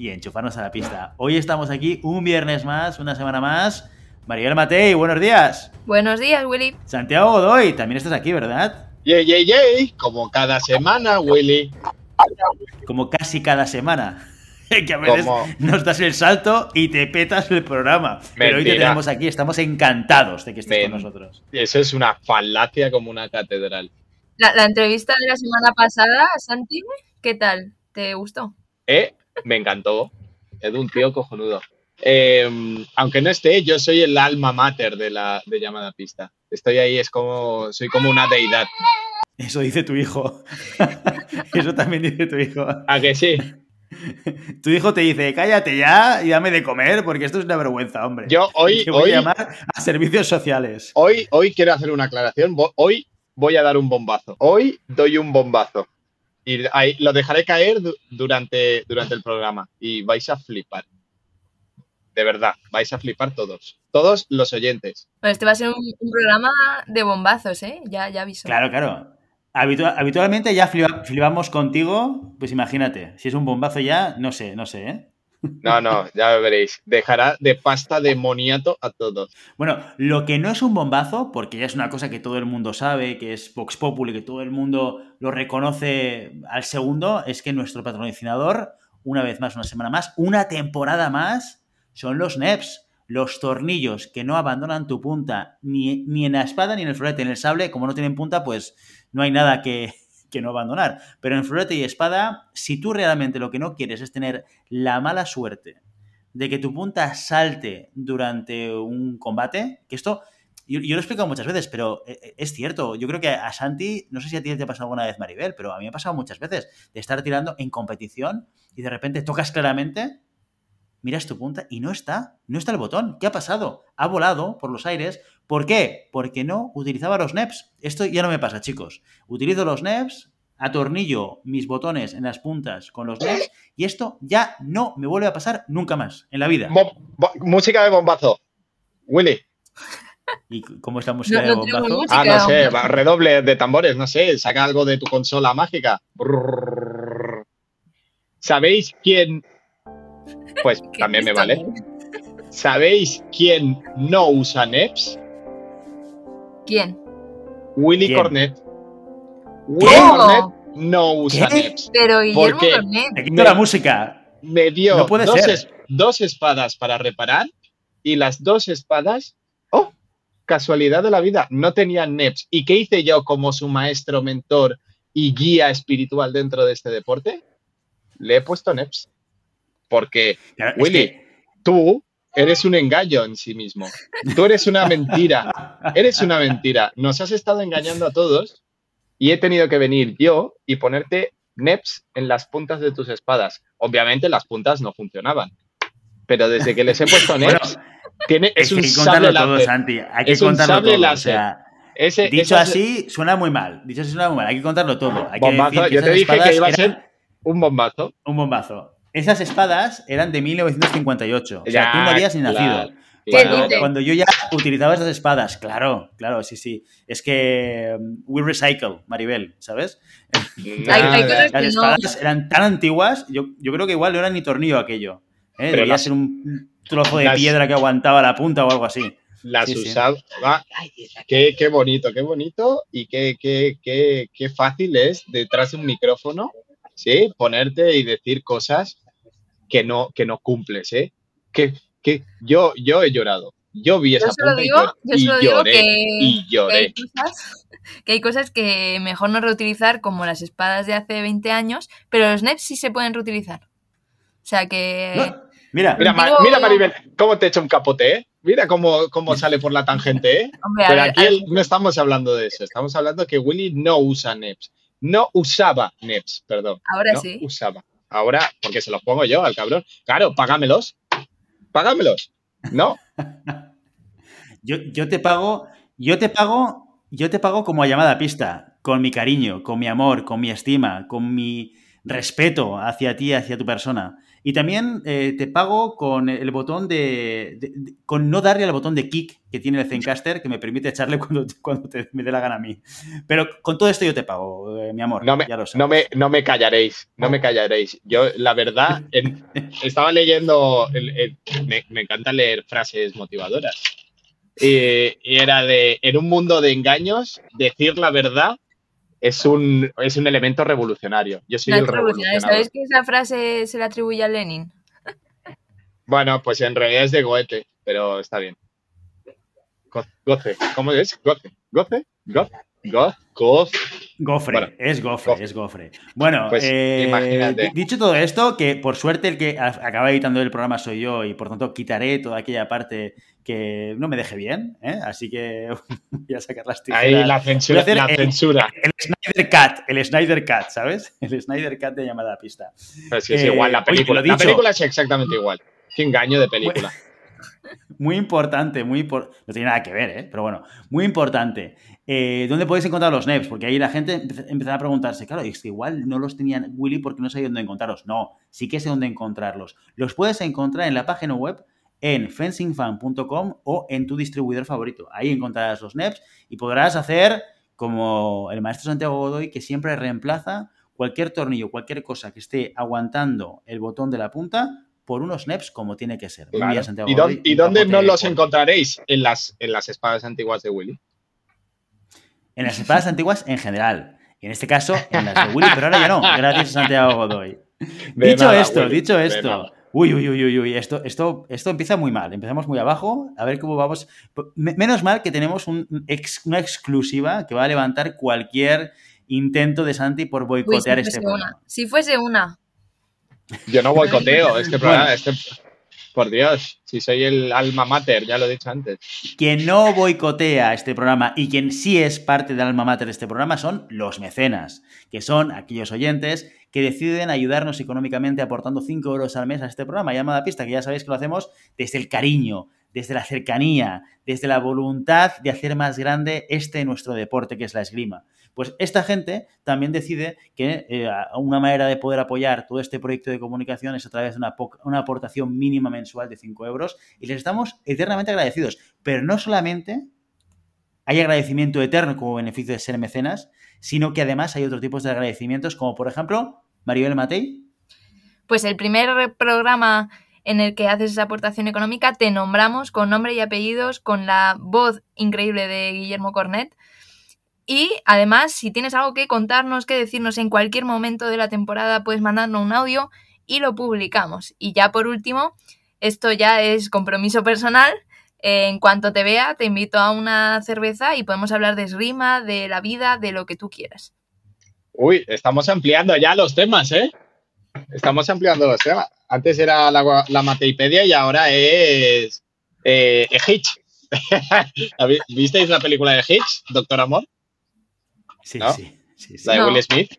y enchufarnos a la pista. Hoy estamos aquí un viernes más, una semana más. Mariel Matei, buenos días. Buenos días, Willy. Santiago Godoy, también estás aquí, ¿verdad? Yay, yay, yay, como cada semana, Willy. Como casi cada semana. que a veces nos das el salto y te petas el programa. Pero hoy te tenemos aquí, estamos encantados de que estés con nosotros. Eso es una falacia como una catedral. La, entrevista de la semana pasada, Santi, ¿qué tal? ¿Te gustó? Eh, me encantó. Es un tío cojonudo. Em, aunque no esté, yo soy el alma mater de la de llamada pista. Estoy ahí, es como, soy como una deidad. Eso dice tu hijo. Eso también dice tu hijo. ¿A que sí? Tu hijo te dice, cállate ya y dame de comer, porque esto es una vergüenza, hombre. Yo hoy. voy hoy, a llamar a servicios sociales. Hoy, hoy quiero hacer una aclaración. Hoy voy a dar un bombazo. Hoy doy un bombazo. Y ahí, lo dejaré caer durante, durante el programa. Y vais a flipar. De verdad, vais a flipar todos. Todos los oyentes. Este va a ser un, programa de bombazos, ¿eh? Ya, ya aviso. Claro, claro habitualmente ya flipamos contigo, pues imagínate, si es un bombazo ya, no sé, no sé, ¿eh? No, no, ya veréis. Dejará de pasta de moniato a todos. Bueno, lo que no es un bombazo, porque ya es una cosa que todo el mundo sabe, que es Vox Populi, que todo el mundo lo reconoce al segundo, es que nuestro patrocinador, una vez más, una semana más, una temporada más, son los NEPs los tornillos que no abandonan tu punta ni, ni, en la espada ni en el florete. En el sable, como no tienen punta, pues no hay nada que, no abandonar. Pero en florete y espada, si tú realmente lo que no quieres es tener la mala suerte de que tu punta salte durante un combate, que esto yo, lo he explicado muchas veces, pero eh, eh, es cierto. Yo creo que a Santi, no sé si a ti te ha pasado alguna vez, Maribel, pero a mí me ha pasado muchas veces de estar tirando en competición y de repente tocas claramente miras tu punta y no está, no está el botón. ¿Qué ha pasado? Ha volado por los aires. ¿Por qué? Porque no utilizaba los NEPs. Esto ya no me pasa, chicos. Utilizo los NEPs, atornillo mis botones en las puntas con los NEPs y esto ya no me vuelve a pasar nunca más en la vida. música de bombazo. Willy. ¿Y cómo es la música de bombazo? ah, no sé, redoble de tambores, no sé, saca algo de tu consola mágica. ¿Sabéis quién pues también me vale. ¿Sabéis quién no usa NEPS? ¿Quién? Willy Cornet. Willy Cornet no usa NEPS. Pero Guillermo Cornet. Me quito la música. Me dio dos, dos espadas para reparar y las dos espadas, oh, casualidad de la vida, no tenían NEPS. ¿Y qué hice yo como su maestro, mentor y guía espiritual dentro de este deporte? Le he puesto NEPS. Porque, Willy, tú eres un engaño en sí mismo. Tú eres una mentira. Eres una mentira. Nos has estado engañando a todos y he tenido que venir yo y ponerte NEPs en las puntas de tus espadas. Obviamente las puntas no funcionaban. Pero desde que les he puesto NEPs, tiene, es, un sable todo, Santi. Hay que contarlo todo. O sea, dicho así, suena muy mal. Dicho así, suena muy mal. Hay que contarlo todo. Hay bombazo. yo te dije que iba a ser un bombazo. Un bombazo. Esas espadas eran de 1958. O sea, tú no habías ni nacido. Cuando, yo ya utilizaba esas espadas, claro, claro, sí, sí. Es que um, we recycle, Maribel, ¿sabes? Las espadas eran tan antiguas, yo, creo que igual no era ni tornillo aquello. ¿eh? Debería ser un trozo de piedra que aguantaba la punta o algo así. Las usaba. Qué, qué, bonito, qué bonito y qué, qué, qué, qué fácil es detrás de un micrófono ¿sí? Ponerte y decir cosas que no, que no cumples, ¿eh? Que, que yo, yo he llorado. Yo vi esa punta y, lloré, que, y lloré. Que hay, cosas, que mejor no reutilizar como las espadas de hace 20 años, pero los NEPs sí se pueden reutilizar. O sea que... Mira, mira, mira, Maribel, cómo te echa un capote, ¿eh? Mira cómo, cómo sale por la tangente, ¿eh? Pero aquí no estamos hablando de eso. Estamos hablando que Willy no usa NEPs. No usaba NEPs, perdón. Ahora no sí. Usaba. Ahora, porque se los pongo yo al cabrón. Claro, págamelos. Págamelos. No. yo, yo te pago, yo te pago, yo te pago como a llamada a pista, con mi cariño, con mi amor, con mi estima, con mi respeto hacia ti, hacia tu persona. Y también eh, te pago con el botón de, con no darle al botón de kick que tiene el Zencaster que me permite echarle cuando, cuando me dé la gana a mí. Pero con todo esto yo te pago, eh, mi amor. No me, ya lo no me, no me callaréis, no me callaréis. Yo, la verdad, estaba leyendo, me, me, encanta leer frases motivadoras. Y, y era de, en un mundo de engaños, decir la verdad es un, es un elemento revolucionario. Yo soy el revolucionario. ¿Sabéis que esa frase se le atribuye a Lenin? Bueno, pues en realidad es de Goethe, pero está bien. Goce. ¿Cómo es? Goce. Goce. Goce. Goce. Gofre, es gofre, es gofre. Bueno, pues, eh, dicho todo esto, que por suerte el que acaba editando el programa soy yo y por tanto quitaré toda aquella parte que no me deje bien, ¿eh? así que voy a sacar las tijeras. Ahí la censura. La el, censura. El, Snyder Cut, el Snyder Cut, ¿sabes? El Snyder Cut de llamada a pista. es igual, la eh, película. la película es exactamente igual. Qué engaño de película. Muy importante, muy importante. No tiene nada que ver, ¿eh? Pero bueno, muy importante. Eh, ¿Dónde podéis encontrar los NEPs? Porque ahí la gente empezaba a preguntarse, claro, es que igual no los tenían Willy porque no sabía dónde encontrarlos. No, sí que sé dónde encontrarlos. Los puedes encontrar en la página web en fencingfan.com o en tu distribuidor favorito. Ahí encontrarás los NEPs y podrás hacer como el maestro Santiago Godoy que siempre reemplaza cualquier tornillo, cualquier cosa que esté aguantando el botón de la punta por unos NEPs como tiene que ser. ¿Y, dónde, no los encontraréis? En las, en las espadas antiguas de Willy en las espadas antiguas en general. Y en este caso, en las de Willy, pero ahora ya no, gracias a Santiago Godoy. dicho esto, dicho esto. Uy, uy, uy, uy, esto, esto, esto empieza muy mal. Empezamos muy abajo, a ver cómo vamos. Menos mal que tenemos una exclusiva que va a levantar cualquier intento de Santi por boicotear este programa. Si fuese una. Yo no boicoteo este programa. Este, por Dios, si soy el alma mater, ya lo he dicho antes. Quien no boicotea este programa y quien sí es parte del alma mater de este programa son los mecenas, que son aquellos oyentes que deciden ayudarnos económicamente aportando 5 euros al mes a este programa llamada pista, que ya sabéis que lo hacemos desde el cariño, desde la cercanía, desde la voluntad de hacer más grande este nuestro deporte que es la esgrima. Pues esta gente también decide que eh, una manera de poder apoyar todo este proyecto de comunicación es a través de una, una aportación mínima mensual de 5 euros y les estamos eternamente agradecidos. Pero no solamente hay agradecimiento eterno como beneficio de ser mecenas, sino que además hay otros tipos de agradecimientos, como por ejemplo, Maribel Matei. Pues el primer programa en el que haces esa aportación económica, te nombramos con nombre y apellidos, con la voz increíble de Guillermo Cornet. Y además, si tienes algo que contarnos, que decirnos en cualquier momento de la temporada, puedes mandarnos un audio y lo publicamos. Y ya por último, esto ya es compromiso personal. en cuanto te vea, te invito a una cerveza y podemos hablar de esgrima, de la vida, de lo que tú quieras. Uy, estamos ampliando ya los temas, ¿eh? Estamos ampliando los temas. Antes era la, la Mateipedia y ahora es eh, Hitch. ¿Visteis la película de Hitch, Doctor Amor? Sí, sí, sí, La de Will Smith.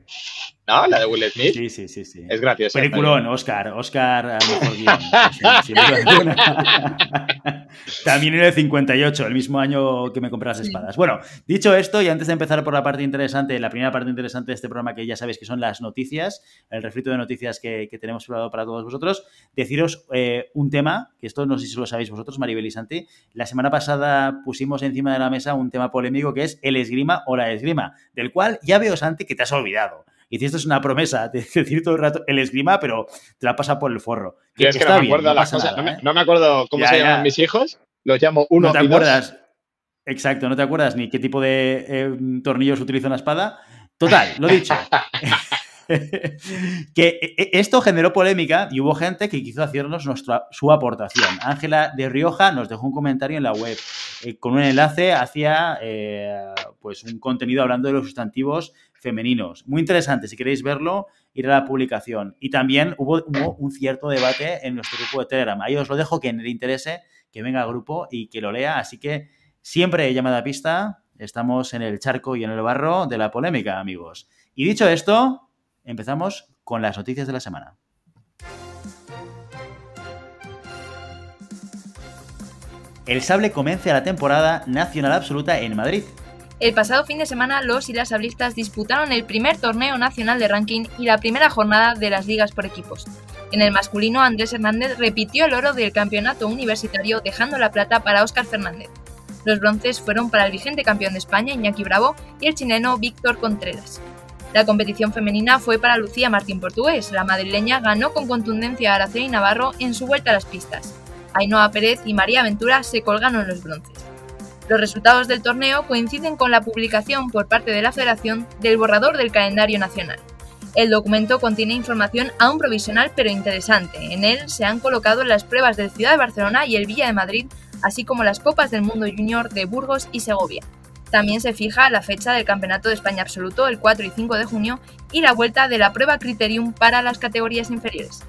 ¿No? La de Will Smith. Sí, sí, sí. sí. Es gracioso. Peliculón, Oscar. Oscar a mejor guion. También en el 58, el mismo año que me compré las espadas. Bueno, dicho esto, y antes de empezar por la parte interesante, la primera parte interesante de este programa, que ya sabéis que son las noticias, el refrito de noticias que, tenemos preparado para todos vosotros, deciros eh, un tema, que esto no sé si lo sabéis vosotros, Maribel y Santi. La semana pasada pusimos encima de la mesa un tema polémico que es el esgrima o la esgrima, del cual ya veo, Santi, que te has olvidado hiciste una promesa de decir todo el rato el esgrima, pero te la pasa por el forro. Que, es que no, me acuerdo no, me, acuerdo cómo se llaman mis hijos, los llamo uno no te acuerdas, Exacto, no te acuerdas ni qué tipo de eh, tornillos utiliza una espada. Total, lo dicho. que e, e, esto generó polémica y hubo gente que quiso hacernos nuestra, su aportación. Ángela de Rioja nos dejó un comentario en la web eh, con un enlace hacia eh, pues un contenido hablando de los sustantivos femeninos. Muy interesante, si queréis verlo, ir a la publicación. Y también hubo, un cierto debate en nuestro grupo de Telegram. Ahí os lo dejo, quien le interese, que venga al grupo y que lo lea. Así que siempre llamada a pista, estamos en el charco y en el barro de la polémica, amigos. Y dicho esto, empezamos con las noticias de la semana. El sable comienza la temporada nacional absoluta en Madrid. El pasado fin de semana los y las sablistas disputaron el primer torneo nacional de ranking y la primera jornada de las ligas por equipos. En el masculino, Andrés Hernández repitió el oro del campeonato universitario dejando la plata para Óscar Fernández. Los bronces fueron para el vigente campeón de España, Iñaki Bravo, y el chileno Víctor Contreras. La competición femenina fue para Lucía Martín Portugués. La madrileña ganó con contundencia a Araceli Navarro en su vuelta a las pistas. Ainhoa Pérez y María Ventura se colgaron los bronces. Los resultados del torneo coinciden con la publicación por parte de la Federación del borrador del calendario nacional. El documento contiene información aún provisional pero interesante. En él se han colocado las pruebas del Ciudad de Barcelona y el Villa de Madrid, así como las Copas del Mundo Junior de Burgos y Segovia. También se fija la fecha del Campeonato de España Absoluto, el 4 y 5 de junio, y la vuelta de la prueba Criterium para las categorías inferiores.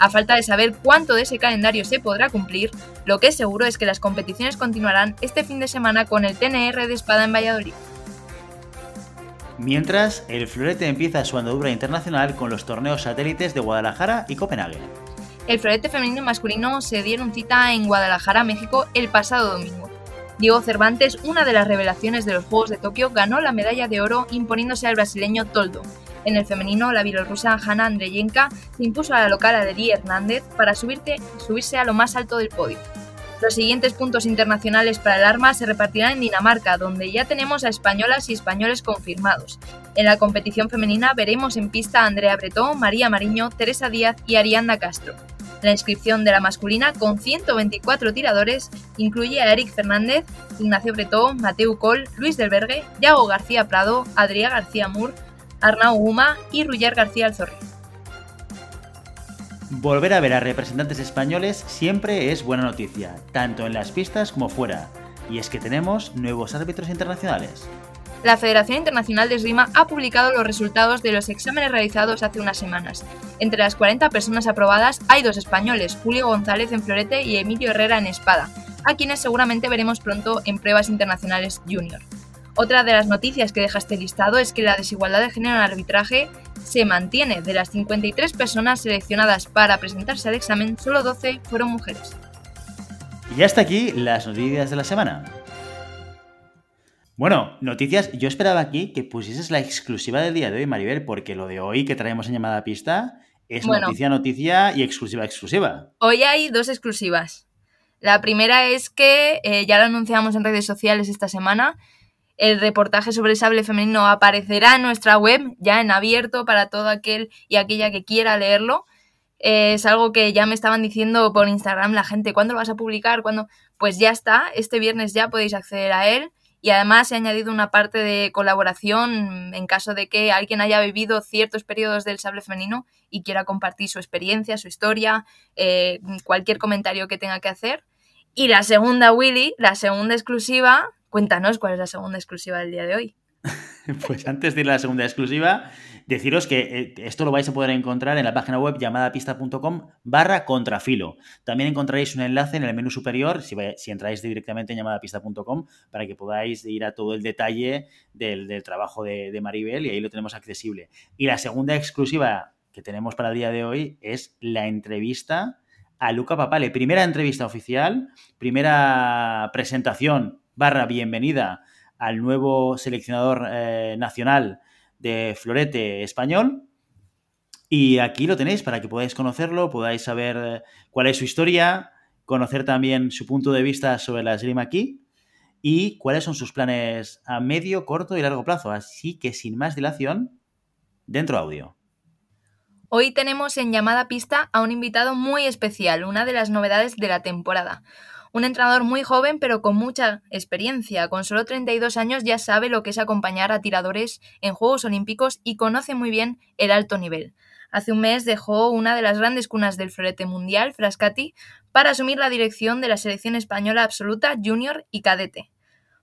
A falta de saber cuánto de ese calendario se podrá cumplir, lo que es seguro es que las competiciones continuarán este fin de semana con el TNR de Espada en Valladolid. Mientras, el florete empieza su andadura internacional con los torneos satélites de Guadalajara y Copenhague. El florete femenino y masculino se dieron cita en Guadalajara, México, el pasado domingo. Diego Cervantes, una de las revelaciones de los Juegos de Tokio, ganó la medalla de oro imponiéndose al brasileño Toldo. En el femenino, la bielorrusa Hanna Andreyenka se impuso a la local Adri Hernández para subirse a lo más alto del podio. Los siguientes puntos internacionales para el arma se repartirán en Dinamarca, donde ya tenemos a españolas y españoles confirmados. En la competición femenina veremos en pista a Andrea Bretón, María Mariño, Teresa Díaz y Arianda Castro. La inscripción de la masculina, con 124 tiradores, incluye a Eric Fernández, Ignacio Bretón, Mateu Col, Luis del Bergue, Yago García Prado, Adrià García Mur, Arnau Guma y Ruller García Alzorri. Volver a ver a representantes españoles siempre es buena noticia, tanto en las pistas como fuera, y es que tenemos nuevos árbitros internacionales. La Federación Internacional de Esgrima ha publicado los resultados de los exámenes realizados hace unas semanas. Entre las 40 personas aprobadas hay dos españoles, Julio González en florete y Emilio Herrera en espada, a quienes seguramente veremos pronto en pruebas internacionales junior. Otra de las noticias que deja este listado es que la desigualdad de género en arbitraje se mantiene. De las 53 personas seleccionadas para presentarse al examen, solo 12 fueron mujeres. Y hasta aquí las noticias de la semana. Bueno, noticias, yo esperaba aquí que pusieses la exclusiva del día de hoy, Maribel, porque lo de hoy que traemos en llamada pista es noticia, noticia y exclusiva, exclusiva. Hoy hay dos exclusivas. La primera es que eh, ya lo anunciamos en redes sociales esta semana el reportaje sobre el sable femenino aparecerá en nuestra web, ya en abierto para todo aquel y aquella que quiera leerlo. es algo que ya me estaban diciendo por Instagram la gente, ¿cuándo lo vas a publicar? ¿Cuándo? Pues ya está, este viernes ya podéis acceder a él. Y además he añadido una parte de colaboración en caso de que alguien haya vivido ciertos periodos del sable femenino y quiera compartir su experiencia, su historia, eh, cualquier comentario que tenga que hacer. Y la segunda, Willy, la segunda exclusiva, Cuéntanos cuál es la segunda exclusiva del día de hoy. Pues antes de ir a la segunda exclusiva, deciros que eh, esto lo vais a poder encontrar en la página web llamadapista.com barra contrafilo. También encontraréis un enlace en el menú superior si, entráis directamente en llamadapista.com para que podáis ir a todo el detalle del, trabajo de, Maribel y ahí lo tenemos accesible. Y la segunda exclusiva que tenemos para el día de hoy es la entrevista a Luca Papale. Primera entrevista oficial, primera presentación barra bienvenida al nuevo seleccionador eh, nacional de florete español. Y aquí lo tenéis para que podáis conocerlo, podáis saber eh, cuál es su historia, conocer también su punto de vista sobre la esgrima y cuáles son sus planes a medio, corto y largo plazo. Así que sin más dilación, dentro audio. Hoy tenemos en llamada pista a un invitado muy especial, una de las novedades de la temporada. Un entrenador muy joven pero con mucha experiencia. Con solo 32 años ya sabe lo que es acompañar a tiradores en Juegos Olímpicos y conoce muy bien el alto nivel. Hace un mes dejó una de las grandes cunas del florete mundial, Frascati, para asumir la dirección de la selección española absoluta, junior y cadete.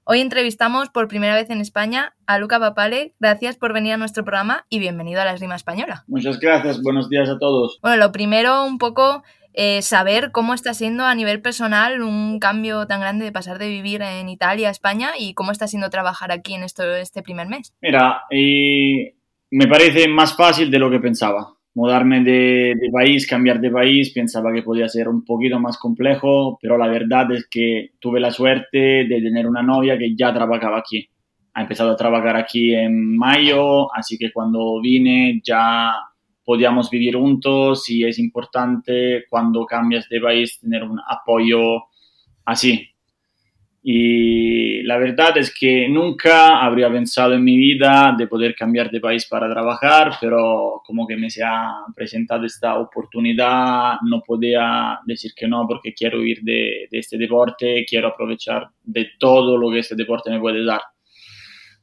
Hoy entrevistamos por primera vez en España a Luca Papale. Gracias por venir a nuestro programa y bienvenido a la Esgrima Española. Muchas gracias, buenos días a todos. Bueno, lo primero, un poco eh, saber cómo está siendo a nivel personal un cambio tan grande de pasar de vivir en Italia a España y cómo está siendo trabajar aquí en esto, este primer mes. Mira, y me parece más fácil de lo que pensaba. mudarme de, país, cambiar de país, pensaba que podía ser un poquito más complejo, pero la verdad es que tuve la suerte de tener una novia que ya trabajaba aquí. Ha empezado a trabajar aquí en mayo, así que cuando vine ya podíamos vivir juntos y es importante cuando cambias de país tener un apoyo así, y la verdad es que nunca habría pensado en mi vida de poder cambiar de país para trabajar, pero como que me se ha presentado esta oportunidad, no podía decir que no porque quiero ir de, de este deporte, quiero aprovechar de todo lo que este deporte me puede dar.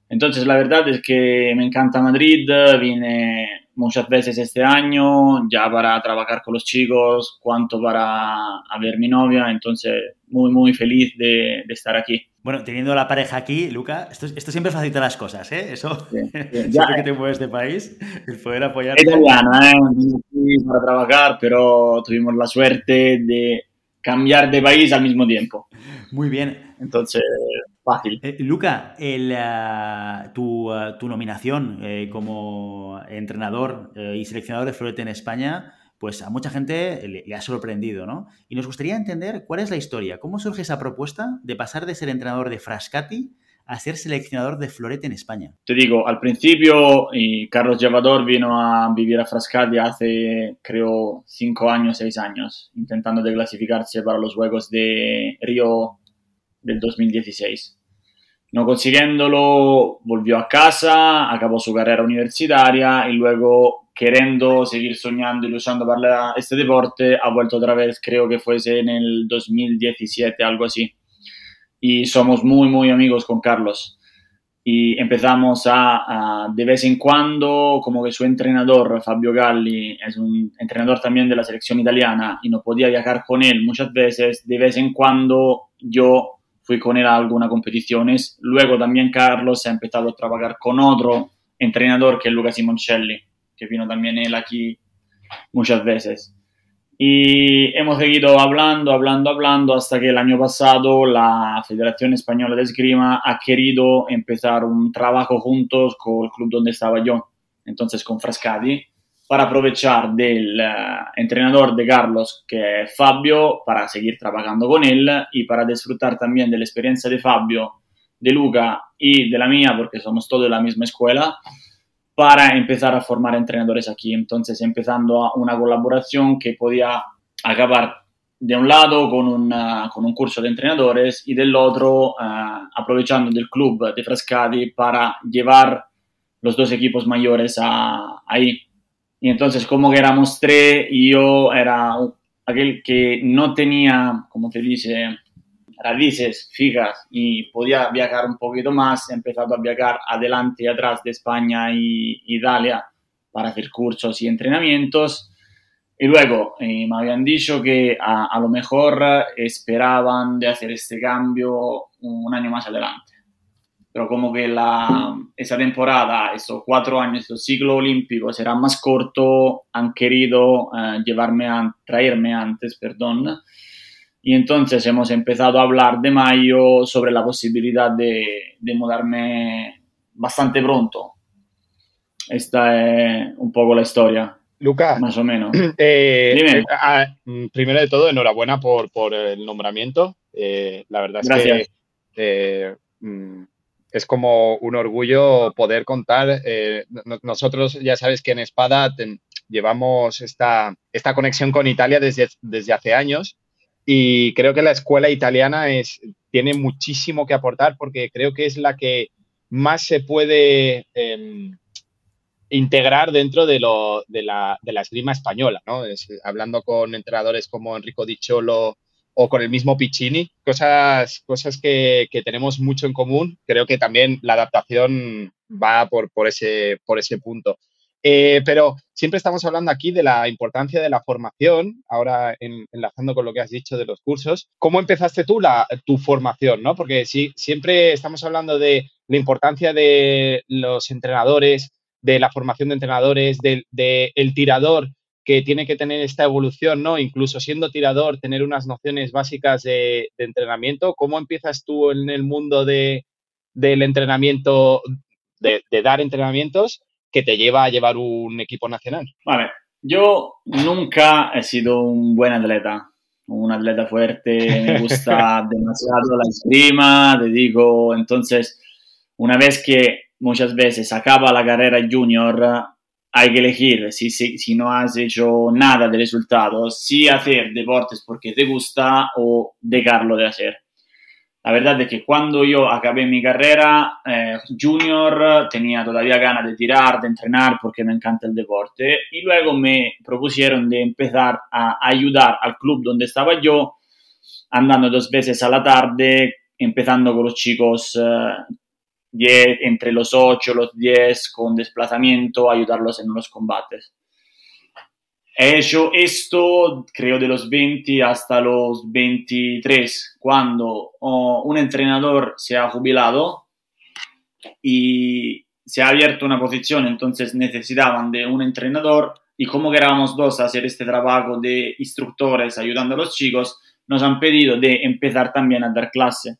Entonces la verdad es que me encanta Madrid, vine muchas veces este año, ya para trabajar con los chicos, cuanto para ver mi novia, entonces muy, muy feliz de, estar aquí. Bueno, teniendo la pareja aquí, Luca, esto, esto siempre facilita las cosas, ¿eh? Eso, siempre que te mueves de país, el poder apoyar. italiano, ¿eh? Para trabajar, pero tuvimos la suerte de cambiar de país al mismo tiempo. Muy bien. Entonces, fácil. Eh, Luca, el, uh, tu, uh, tu, nominación eh, como entrenador eh, y seleccionador de florete en España, pues a mucha gente le, le, ha sorprendido, ¿no? Y nos gustaría entender cuál es la historia, cómo surge esa propuesta de pasar de ser entrenador de Frascati a ser seleccionador de florete en España. Te digo, al principio y Carlos Llevador vino a vivir a Frascati hace, creo, cinco años, seis años, intentando de clasificarse para los Juegos de Río del 2016. No consiguiéndolo, volvió a casa, acabó su carrera universitaria y luego, queriendo seguir soñando y luchando para este deporte, ha vuelto otra vez, creo que fuese en el 2017, algo así. Y somos muy, muy amigos con Carlos. Y empezamos a, a, de vez en cuando, como que su entrenador, Fabio Galli, es un entrenador también de la selección italiana y no podía viajar con él muchas veces, de vez en cuando yo fui con él a algunas competiciones. Luego también Carlos ha empezado a trabajar con otro entrenador que es Luca Simoncelli, que vino también él aquí muchas veces. Y hemos seguido hablando, hablando, hablando hasta que el año pasado la Federación Española de Esgrima ha querido empezar un trabajo juntos con el club donde estaba yo, entonces con Frascati para aprovechar del uh, entrenador de Carlos, que es Fabio, para seguir trabajando con él y para disfrutar también de la experiencia de Fabio, de Luca y de la mía, porque somos todos de la misma escuela, para empezar a formar entrenadores aquí. Entonces, empezando una colaboración que podía acabar de un lado con, una, con un curso de entrenadores y del otro uh, aprovechando del club de Frascati para llevar los dos equipos mayores a, ahí y entonces, como que éramos tres, y yo era aquel que no tenía, como te dice, raíces fijas y podía viajar un poquito más, he empezado a viajar adelante y atrás de España y Italia para hacer cursos y entrenamientos. Y luego eh, me habían dicho que a, a, lo mejor esperaban de hacer este cambio un año más adelante pero como que la, esa temporada, esos cuatro años, ese ciclo olímpico será más corto, han querido uh, llevarme a, traerme antes, perdón, y entonces hemos empezado a hablar de mayo sobre la posibilidad de, de mudarme bastante pronto. Esta es un poco la historia. Lucas, más o menos. Eh, eh, ah, primero de todo, enhorabuena por, por el nombramiento. Eh, la verdad es Gracias. que mm, es como un orgullo poder contar. Eh, nosotros ya sabes que en Espada ten, llevamos esta, esta conexión con Italia desde, desde hace años y creo que la escuela italiana es, tiene muchísimo que aportar porque creo que es la que más se puede eh, integrar dentro de, lo, de, la, de la esgrima española, ¿no? Es, hablando con entrenadores como Enrico Di Cholo, o con el mismo Piccini, cosas, cosas que, que, tenemos mucho en común. Creo que también la adaptación va por, por, ese, por ese punto. Eh, pero siempre estamos hablando aquí de la importancia de la formación, ahora en, enlazando con lo que has dicho de los cursos. ¿Cómo empezaste tú la, tu formación? ¿no? Porque si, siempre estamos hablando de la importancia de los entrenadores, de la formación de entrenadores, del de el tirador que tiene que tener esta evolución, ¿no? Incluso siendo tirador, tener unas nociones básicas de, de entrenamiento. ¿Cómo empiezas tú en el mundo de, del entrenamiento, de, de, dar entrenamientos, que te lleva a llevar un equipo nacional? Vale, Yo nunca he sido un buen atleta, un atleta fuerte, me gusta demasiado la esgrima, te digo, entonces una vez que muchas veces acaba la carrera junior, hay que elegir si, si, si, no has hecho nada de resultados, si hacer deportes porque te gusta o dejarlo de hacer. La verdad es que cuando yo acabé mi carrera eh, junior tenía todavía ganas de tirar, de entrenar porque me encanta el deporte y luego me propusieron de empezar a ayudar al club donde estaba yo andando dos veces a la tarde, empezando con los chicos eh, entre los 8 los 10 con desplazamiento, ayudarlos en los combates. He hecho esto, creo, de los 20 hasta los 23, cuando oh, un entrenador se ha jubilado y se ha abierto una posición, entonces necesitaban de un entrenador y como queríamos dos a hacer este trabajo de instructores ayudando a los chicos, nos han pedido de empezar también a dar clase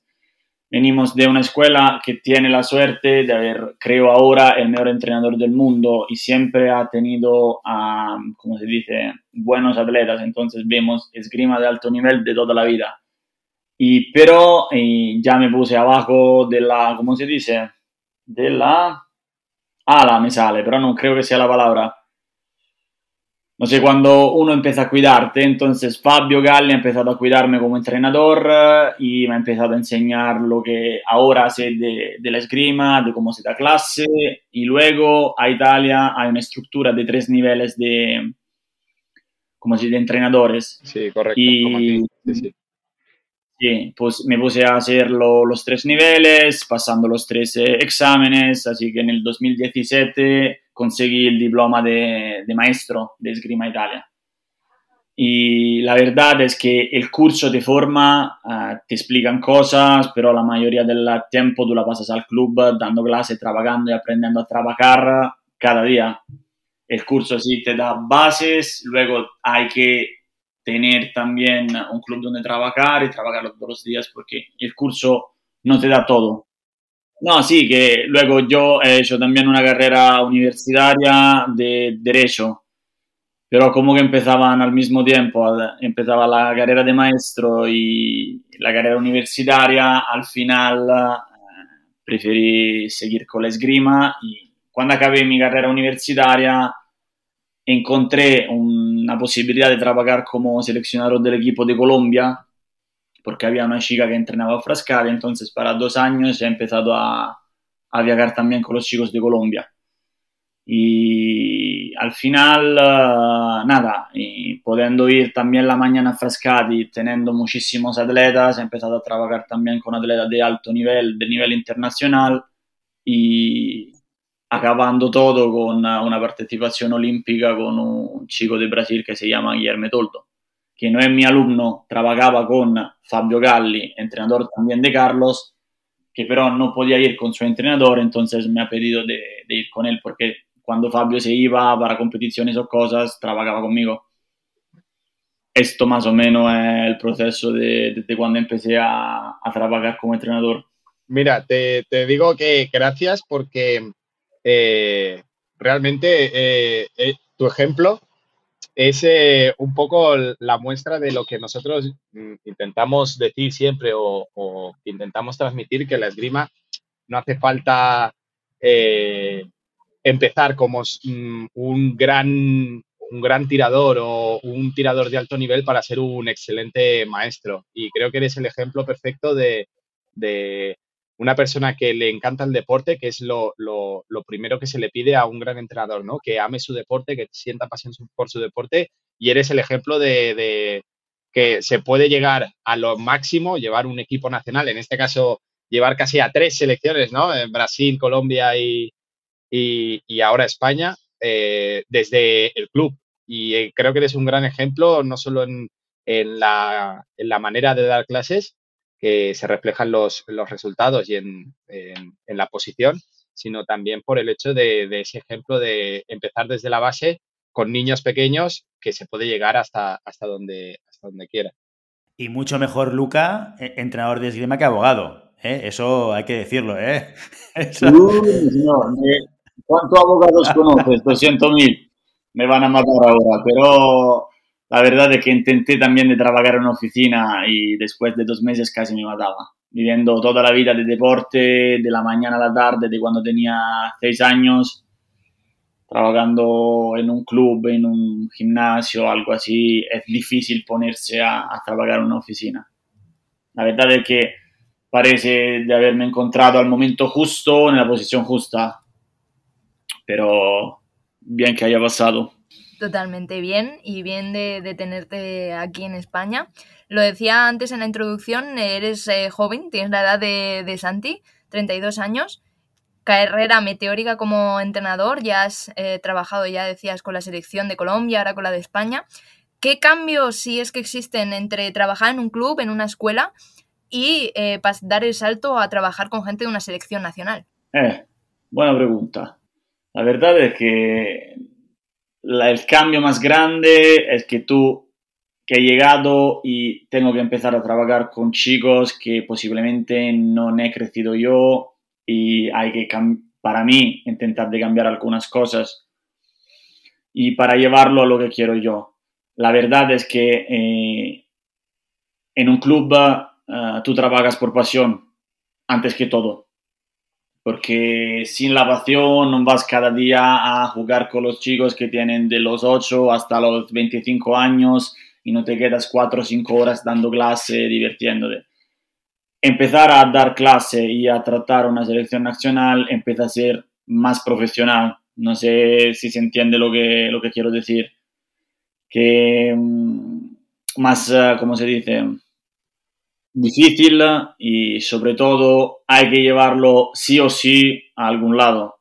venimos de una escuela que tiene la suerte de haber, creo ahora, el mejor entrenador del mundo y siempre ha tenido, um, como se dice, buenos atletas. Entonces vemos esgrima de alto nivel de toda la vida. Y pero y ya me puse abajo de la, ¿cómo se dice? De la ala me sale, pero no creo que sea la palabra no sé, cuando uno empieza a cuidarte, entonces Fabio Galli ha empezado a cuidarme como entrenador eh, y me ha empezado a enseñar lo que ahora sé de, de, la esgrima, de cómo se da clase y luego a Italia hay una estructura de tres niveles de, como si de entrenadores. Sí, correcto. Y, sí, sí. sí, pues me puse a hacer lo, los tres niveles, pasando los tres eh, exámenes, así que en el 2017 conseguí el diploma de, maestro de Esgrima Italia. Y la verdad es que el curso te forma, uh, te explican cosas, pero la mayoría del tiempo tú la pasas al club dando clases, trabajando y aprendiendo a trabajar cada día. El curso sí te da bases, luego hay que tener también un club donde trabajar y trabajar los días porque el curso no te da todo. No, sí, que luego yo he hecho también una carrera universitaria de Derecho, pero como que empezaban al mismo tiempo, empezaba la carrera de maestro y la carrera universitaria, al final eh, preferí seguir con la esgrima y cuando acabé mi carrera universitaria encontré una posibilidad de trabajar como seleccionador del equipo de Colombia porque había una chica que entrenaba a Frascati, entonces para dos años he empezado a, a viajar también con los chicos de Colombia. Y al final, uh, nada, y ir también la mañana a Frascati, teniendo muchísimos atletas, he empezado a trabajar también con atletas de alto nivel, de nivel internacional, y acabando todo con una participación olímpica con un chico de Brasil que se llama Guillermo Toldo que no es mi alumno, trabajaba con Fabio Galli, entrenador también de Carlos, que pero no podía ir con su entrenador, entonces me ha pedido de, ir con él, porque cuando Fabio se iba para competiciones o cosas, trabajaba conmigo. Esto más o menos es el proceso de, desde cuando empecé a, a, trabajar como entrenador. Mira, te, te digo que gracias porque eh, realmente eh, eh, tu ejemplo es eh, un poco la muestra de lo que nosotros mm, intentamos decir siempre o, intentamos transmitir, que la esgrima no hace falta eh, empezar como mm, un gran, un gran tirador o un tirador de alto nivel para ser un excelente maestro. Y creo que eres el ejemplo perfecto de una persona que le encanta el deporte, que es lo, lo, lo, primero que se le pide a un gran entrenador, ¿no? Que ame su deporte, que sienta pasión por su deporte y eres el ejemplo de, de, que se puede llegar a lo máximo, llevar un equipo nacional, en este caso llevar casi a tres selecciones, ¿no? En Brasil, Colombia y, y, y ahora España, eh, desde el club. Y eh, creo que eres un gran ejemplo, no solo en, en, la, en la manera de dar clases, que se reflejan los, los resultados y en, en, en, la posición, sino también por el hecho de, de, ese ejemplo de empezar desde la base con niños pequeños que se puede llegar hasta, hasta, donde, hasta donde quiera. Y mucho mejor Luca, e, entrenador de esgrima, que abogado. ¿eh? Eso hay que decirlo. ¿eh? Eso... Uy, no, ¿Cuántos abogados conoces? 200.000. me van a matar ahora, pero la verdad es que intenté también de trabajar en una oficina y después de dos meses casi me mataba. Viviendo toda la vida de deporte, de la mañana a la tarde, de cuando tenía seis años, trabajando en un club, en un gimnasio, algo así, es difícil ponerse a, a trabajar en una oficina. La verdad es que parece de haberme encontrado al momento justo, en la posición justa, pero bien que haya pasado. Totalmente bien y bien de, tenerte aquí en España. Lo decía antes en la introducción, eres eh, joven, tienes la edad de, de, Santi, 32 años, carrera meteórica como entrenador, ya has eh, trabajado, ya decías, con la selección de Colombia, ahora con la de España. ¿Qué cambios, si es que existen, entre trabajar en un club, en una escuela, y eh, dar el salto a trabajar con gente de una selección nacional? Buena pregunta. La verdad es que el cambio más grande es que tú, que he llegado y tengo que empezar a trabajar con chicos que posiblemente no he crecido yo y hay que, para mí, intentar de cambiar algunas cosas y para llevarlo a lo que quiero yo. La verdad es que eh, en un club uh, tú trabajas por pasión antes que todo porque sin la pasión vas cada día a jugar con los chicos que tienen de los 8 hasta los 25 años y no te quedas 4 o 5 horas dando clase, divirtiéndote. Empezar a dar clase y a tratar una selección nacional empieza a ser más profesional. No sé si se entiende lo que, lo que quiero decir. Que um, más, uh, ¿cómo se dice? Difícil y sobre todo hay que llevarlo sí o sí a algún lado.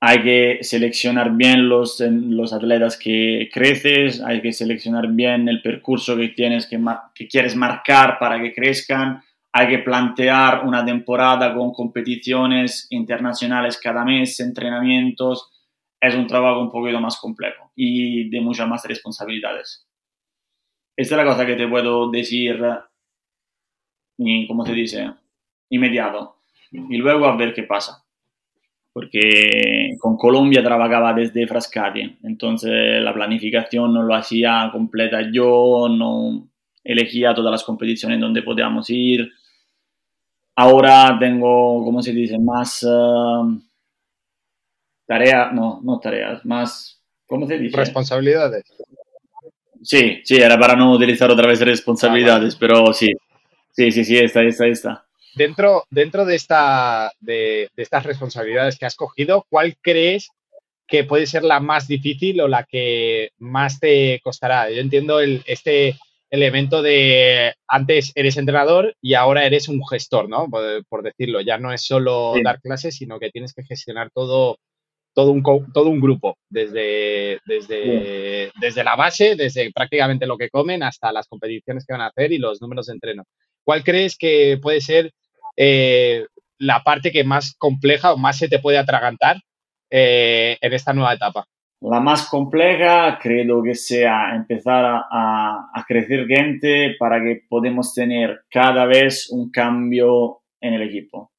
Hay que seleccionar bien los, los atletas que creces, hay que seleccionar bien el percurso que tienes que, que quieres marcar para que crezcan, hay que plantear una temporada con competiciones internacionales cada mes, entrenamientos. Es un trabajo un poquito más complejo y de muchas más responsabilidades. Esta es la cosa que te puedo decir, y, ¿cómo se dice? Inmediato. Y luego a ver qué pasa. Porque con Colombia trabajaba desde Frascati, entonces la planificación no lo hacía completa yo, no elegía todas las competiciones donde podíamos ir. Ahora tengo, ¿cómo se dice? Más uh, tareas, no, no tareas, más, ¿cómo se dice? Responsabilidades. Sí, sí, era para no utilizar otra vez responsabilidades, ah, pero sí, sí, sí, sí, está, está, está. Dentro, dentro de, esta, de, estas responsabilidades que has cogido, ¿cuál crees que puede ser la más difícil o la que más te costará? Yo entiendo el, este elemento de antes eres entrenador y ahora eres un gestor, ¿no? Por, decirlo, ya no es solo dar clases, sino que tienes que gestionar todo todo un, todo un grupo, desde, desde, desde la base, desde prácticamente lo que comen hasta las competiciones que van a hacer y los números de entreno. ¿Cuál crees que puede ser eh, la parte que más compleja o más se te puede atragantar eh, en esta nueva etapa? La más compleja creo que sea empezar a, a, crecer gente para que podamos tener cada vez un cambio en el equipo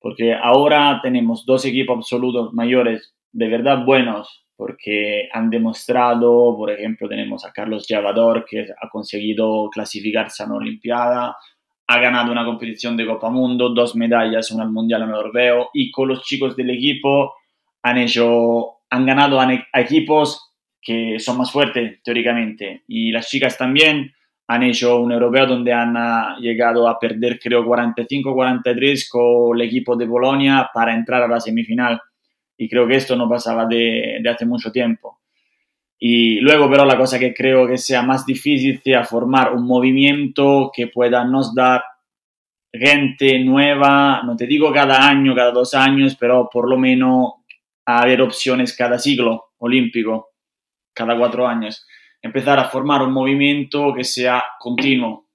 porque ahora tenemos dos equipos absolutos mayores de verdad buenos, porque han demostrado, por ejemplo, tenemos a Carlos Llevador, que ha conseguido clasificarse a una Olimpiada, ha ganado una competición de Copa Mundo, dos medallas, una al Mundial, Europeo, y con los chicos del equipo han hecho, han ganado a equipos que son más fuertes teóricamente, y las chicas también han hecho un europeo donde han ah, llegado a perder creo 45-43 con el equipo de Bolonia para entrar a la semifinal. Y creo que esto no pasaba de, de, hace mucho tiempo. Y luego, pero la cosa que creo que sea más difícil sea formar un movimiento que pueda nos dar gente nueva, no te digo cada año, cada dos años, pero por lo menos haber opciones cada siglo olímpico, cada cuatro años empezar a formar un movimiento que sea continuo.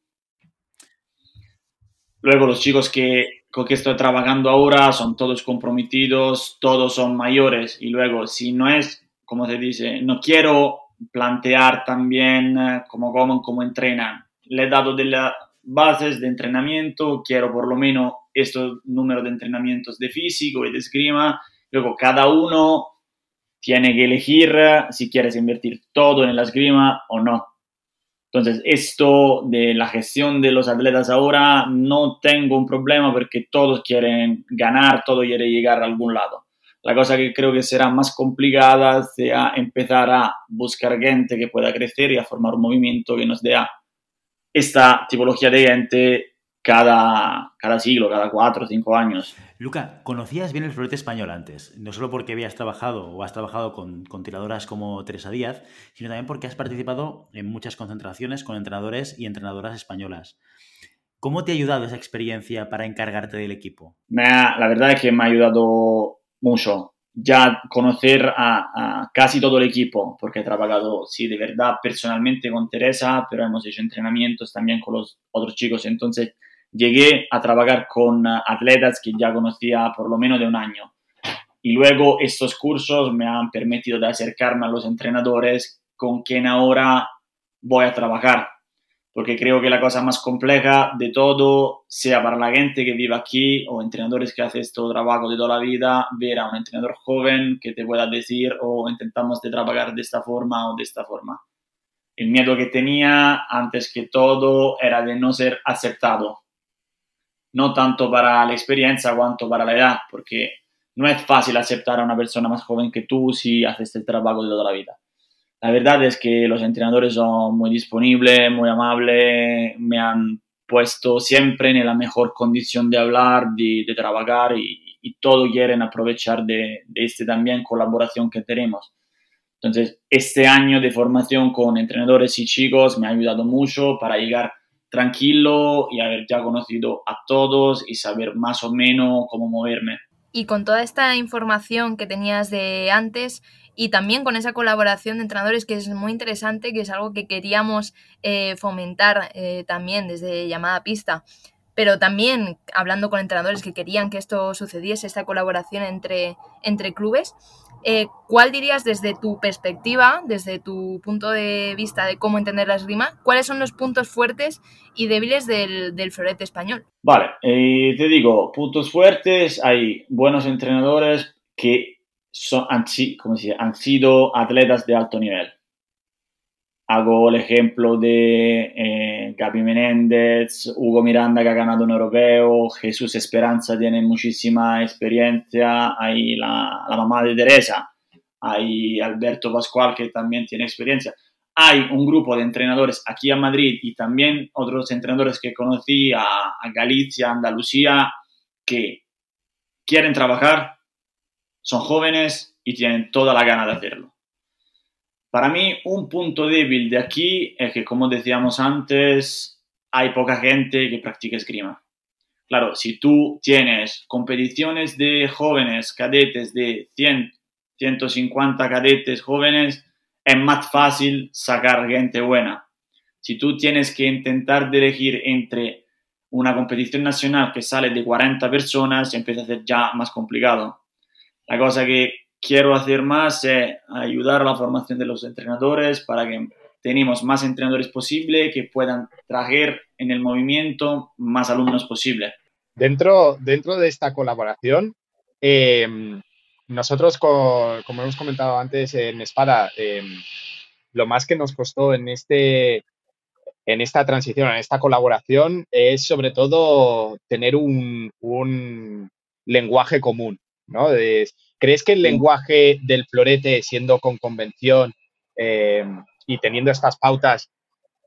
Luego los chicos que, con que estoy trabajando ahora son todos comprometidos, todos son mayores y luego si no es, como se dice, no quiero plantear también eh, cómo comen, cómo entrenan. Le he dado de las bases de entrenamiento, quiero por lo menos estos números de entrenamientos de físico y de esgrima. Luego cada uno tiene que elegir si quieres invertir todo en la esgrima o no. Entonces, esto de la gestión de los atletas ahora no tengo un problema porque todos quieren ganar, todos quieren llegar a algún lado. La cosa que creo que será más complicada sea empezar a buscar gente que pueda crecer y a formar un movimiento que nos dé esta tipología de gente cada, cada siglo, cada cuatro o cinco años. Luca, conocías bien el florete español antes, no solo porque habías trabajado o has trabajado con, con, tiradoras como Teresa Díaz, sino también porque has participado en muchas concentraciones con entrenadores y entrenadoras españolas. ¿Cómo te ha ayudado esa experiencia para encargarte del equipo? Me la verdad es que me ha ayudado mucho. Ya conocer a, a, casi todo el equipo, porque he trabajado, sí, de verdad, personalmente con Teresa, pero hemos hecho entrenamientos también con los otros chicos. Entonces, llegué a trabajar con atletas que ya conocía por lo menos de un año. Y luego estos cursos me han permitido de acercarme a los entrenadores con quien ahora voy a trabajar. Porque creo que la cosa más compleja de todo, sea para la gente que vive aquí o entrenadores que hacen este trabajo de toda la vida, ver a un entrenador joven que te pueda decir o oh, intentamos de trabajar de esta forma o de esta forma. El miedo que tenía antes que todo era de no ser aceptado no tanto para la experiencia cuanto para la edad, porque no es fácil aceptar a una persona más joven que tú si haces el trabajo de toda la vida. La verdad es que los entrenadores son muy disponibles, muy amables, me han puesto siempre en la mejor condición de hablar, de, trabajar y, todo quieren aprovechar de, de esta también colaboración que tenemos. Entonces, este año de formación con entrenadores y chicos me ha ayudado mucho para llegar tranquilo y haber ya conocido a todos y saber más o menos cómo moverme. Y con toda esta información que tenías de antes y también con esa colaboración de entrenadores que es muy interesante, que es algo que queríamos eh, fomentar eh, también desde llamada pista pero también hablando con entrenadores que querían que esto sucediese, esta colaboración entre, entre clubes, eh, ¿cuál dirías desde tu perspectiva, desde tu punto de vista de cómo entender la esgrima, cuáles son los puntos fuertes y débiles del, florete español? Vale, eh, te digo, puntos fuertes, hay buenos entrenadores que son, han, han sido atletas de alto nivel Hago el ejemplo de eh, Gaby Menéndez, Hugo Miranda que ha ganado un europeo, Jesús Esperanza tiene muchísima experiencia, hay la, mamá de Teresa, hay Alberto Pascual que también tiene experiencia. Hay un grupo de entrenadores aquí en Madrid y también otros entrenadores que conocí a Galicia, Andalucía, que quieren trabajar, son jóvenes y tienen toda la gana de hacerlo. Para mí, un punto débil de aquí es que, como decíamos antes, hay poca gente que practica esgrima. Claro, si tú tienes competiciones de jóvenes, cadetes, de 100, 150 cadetes jóvenes, es más fácil sacar gente buena. Si tú tienes que intentar elegir entre una competición nacional que sale de 40 personas, empieza a ser ya más complicado. La cosa que quiero hacer más es ayudar a la formación de los entrenadores para que tenemos más entrenadores posible que puedan traer en el movimiento más alumnos posible. Dentro, dentro de esta colaboración, em, nosotros, como hemos comentado antes en Espada, em, lo más que nos costó en, este, en esta transición, en esta colaboración, es sobre todo tener un, un lenguaje común, ¿no? ¿Crees que el lenguaje del florete, siendo con convención eh, y teniendo estas pautas,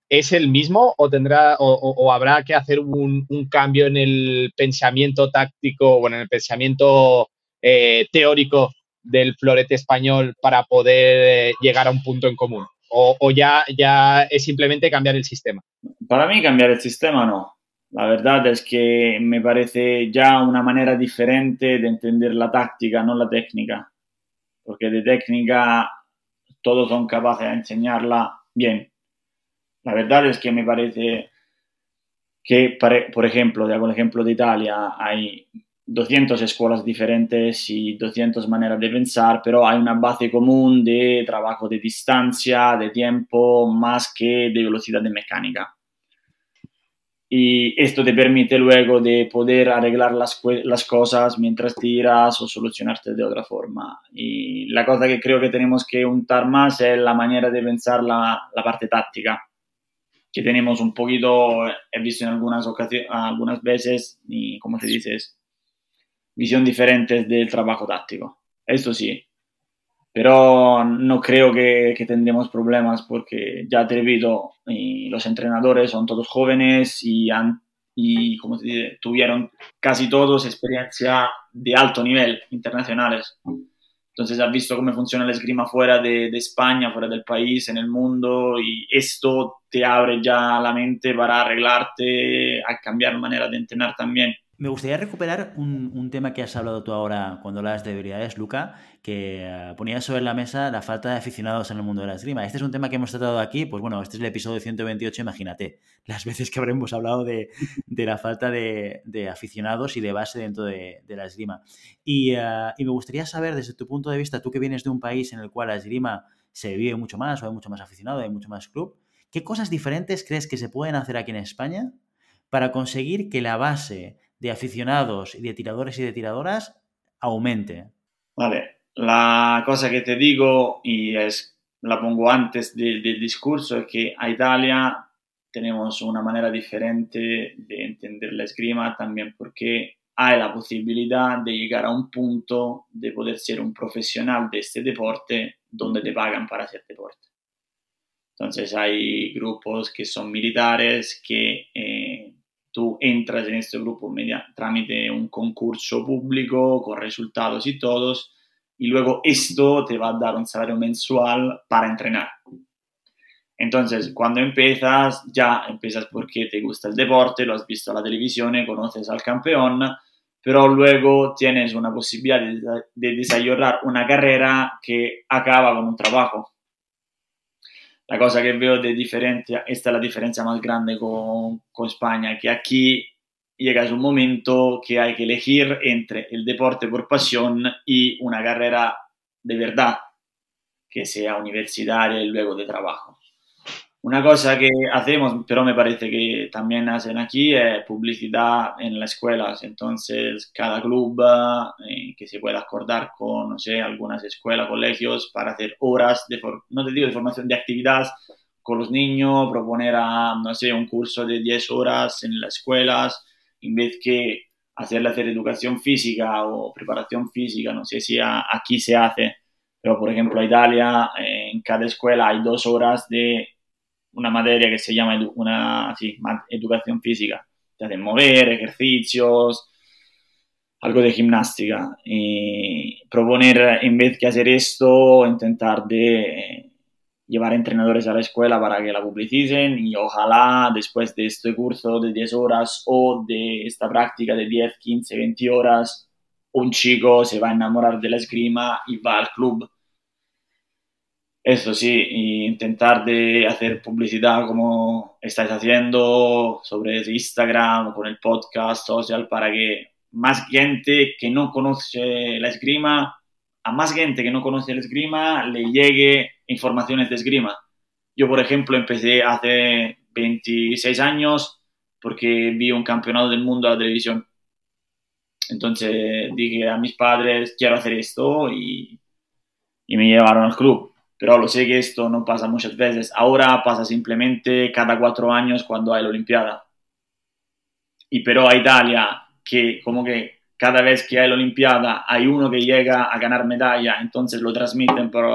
es el mismo o tendrá o, habrá que hacer un, cambio en el pensamiento táctico o en el pensamiento eh, teórico del florete español para poder eh, llegar a un punto en común? ¿O, ya, ya es simplemente cambiar el sistema? Para mí cambiar el sistema no. La verdad es que me parece ya una manera diferente de entender la táctica, no la técnica. Porque de técnica todos son capaces de enseñarla bien. La verdad es que me parece que, por ejemplo, de el ejemplo de Italia, hay 200 escuelas diferentes y 200 maneras de pensar, pero hay una base común de trabajo de distancia, de tiempo, más que de velocidad de mecánica. Y esto te permite luego de poder arreglar las, las, cosas mientras tiras o solucionarte de otra forma. Y la cosa que creo que tenemos que untar más es la manera de pensar la, la parte táctica, que tenemos un poquito, he visto en algunas, ocasiones, algunas veces, y como te dices, visión diferentes del trabajo táctico. Esto sí, pero no creo que, que, tendremos problemas porque ya te repito, los entrenadores son todos jóvenes y, han, y como te dice, tuvieron casi todos experiencia de alto nivel internacionales. Entonces has visto cómo funciona la esgrima fuera de, de, España, fuera del país, en el mundo, y esto te abre ya la mente para arreglarte, a cambiar manera de entrenar también. Me gustaría recuperar un, tema que has hablado tú ahora cuando hablas de habilidades, Luca, que uh, ponías sobre la mesa la falta de aficionados en el mundo de la esgrima. Este es un tema que hemos tratado aquí, pues bueno, este es el episodio 128, imagínate, las veces que habremos hablado de, la falta de, aficionados y de base dentro de, la esgrima. Y, uh, y, me gustaría saber, desde tu punto de vista, tú que vienes de un país en el cual la esgrima se vive mucho más, o hay mucho más aficionado, hay mucho más club, ¿qué cosas diferentes crees que se pueden hacer aquí en España para conseguir que la base de aficionados y de tiradores y de tiradoras aumente. Vale, la cosa que te digo y es, la pongo antes del discurso es que a Italia tenemos una manera diferente de entender la esgrima también porque hay la posibilidad de llegar a un punto de poder ser un profesional de este deporte donde te pagan para hacer deporte. Entonces hay grupos que son militares que eh, tú entras en este grupo media, tramite un concurso público con resultados y todos, y luego esto te va a dar un salario mensual para entrenar. Entonces, cuando empiezas, ya empiezas porque te gusta el deporte, lo has visto en la televisión, conoces al campeón, pero luego tienes una posibilidad de, de desarrollar una carrera que acaba con un trabajo la cosa que veo de diferente, esta es la diferencia más grande con, con España, que aquí llegas un momento que hay que elegir entre el deporte por pasión y una carrera de verdad, que sea universitaria y luego de trabajo. Una cosa que hacemos, pero me parece que también hacen aquí, es publicidad en las escuelas. Entonces, cada club eh, que se pueda acordar con, no sé, algunas escuelas, colegios, para hacer horas de, no te digo de formación, de actividad con los niños, proponer a, no sé, un curso de 10 horas en las escuelas, en vez que hacerle hacer educación física o preparación física, no sé si aquí se hace, pero por ejemplo, en Italia, eh, en cada escuela hay dos horas de una materia que se llama una, educación física. Te hacen mover, ejercicios, algo de gimnástica. Y proponer, en vez de hacer esto, intentar de llevar entrenadores a la escuela para que la publiciten y ojalá después de este curso de 10 horas o de esta práctica de 10, 15, 20 horas, un chico se va a enamorar de la esgrima y va al club eso sí, intentar de hacer publicidad como estáis haciendo sobre Instagram con el podcast social para que más gente que no conoce la esgrima, a más gente que no conoce la esgrima le llegue informaciones de esgrima. Yo, por ejemplo, empecé hace 26 años porque vi un campeonato del mundo a la televisión. Entonces dije a mis padres, quiero hacer esto y, y me llevaron al club pero lo sé que esto no pasa muchas veces. Ahora pasa simplemente cada cuatro años cuando hay la Olimpiada. Y pero a Italia, que como que cada vez que hay la Olimpiada hay uno que llega a ganar medalla, entonces lo transmiten por,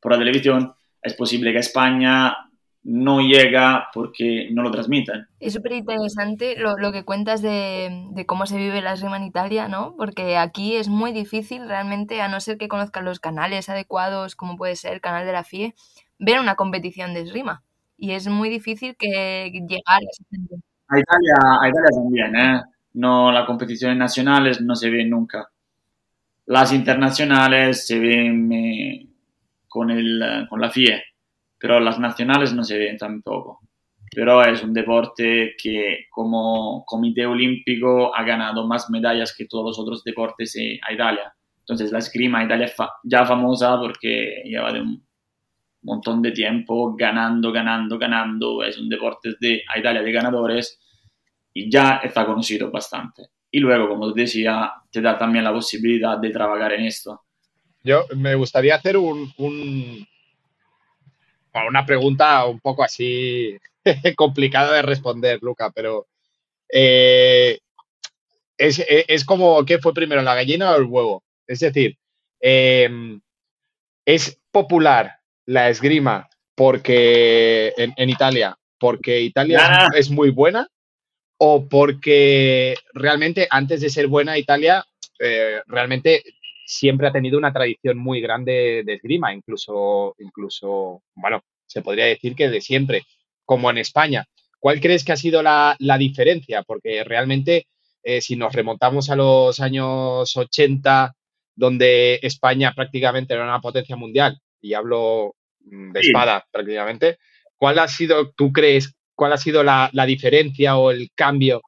por la televisión, es posible que España no llega porque no lo transmiten. Es súper interesante lo, lo, que cuentas de, de, cómo se vive la esgrima en Italia, ¿no? Porque aquí es muy difícil realmente, a no ser que conozcan los canales adecuados, como puede ser el canal de la FIE, ver una competición de esgrima. Y es muy difícil que llegar a esa gente. A Italia, a Italia también, ¿eh? No, las competiciones nacionales no se ven nunca. Las internacionales se ven eh, con, el, con la FIE pero las nacionales no se ven tampoco. Pero es un deporte que como Comité Olímpico ha ganado más medallas que todos los otros deportes a Italia. Entonces la esgrima Italia es ya famosa porque lleva de un montón de tiempo ganando, ganando, ganando. Es un deporte de, a Italia de ganadores y ya está conocido bastante. Y luego, como te decía, te da también la posibilidad de trabajar en esto. Yo me gustaría hacer un, una pregunta un poco así complicada de responder, Luca, pero eh, es, como, ¿qué fue primero, la gallina o el huevo? Es decir, em, es popular la esgrima porque en, Italia, porque Italia es muy buena o porque realmente antes de ser buena Italia, eh, realmente siempre ha tenido una tradición muy grande de esgrima, incluso, incluso, bueno, se podría decir que de siempre, como en España. ¿Cuál crees que ha sido la, diferencia? Porque realmente, eh, si nos remontamos a los años 80, donde España prácticamente era una potencia mundial, y hablo mm, de espada prácticamente, ¿cuál ha sido, tú crees, cuál ha sido la, diferencia o el cambio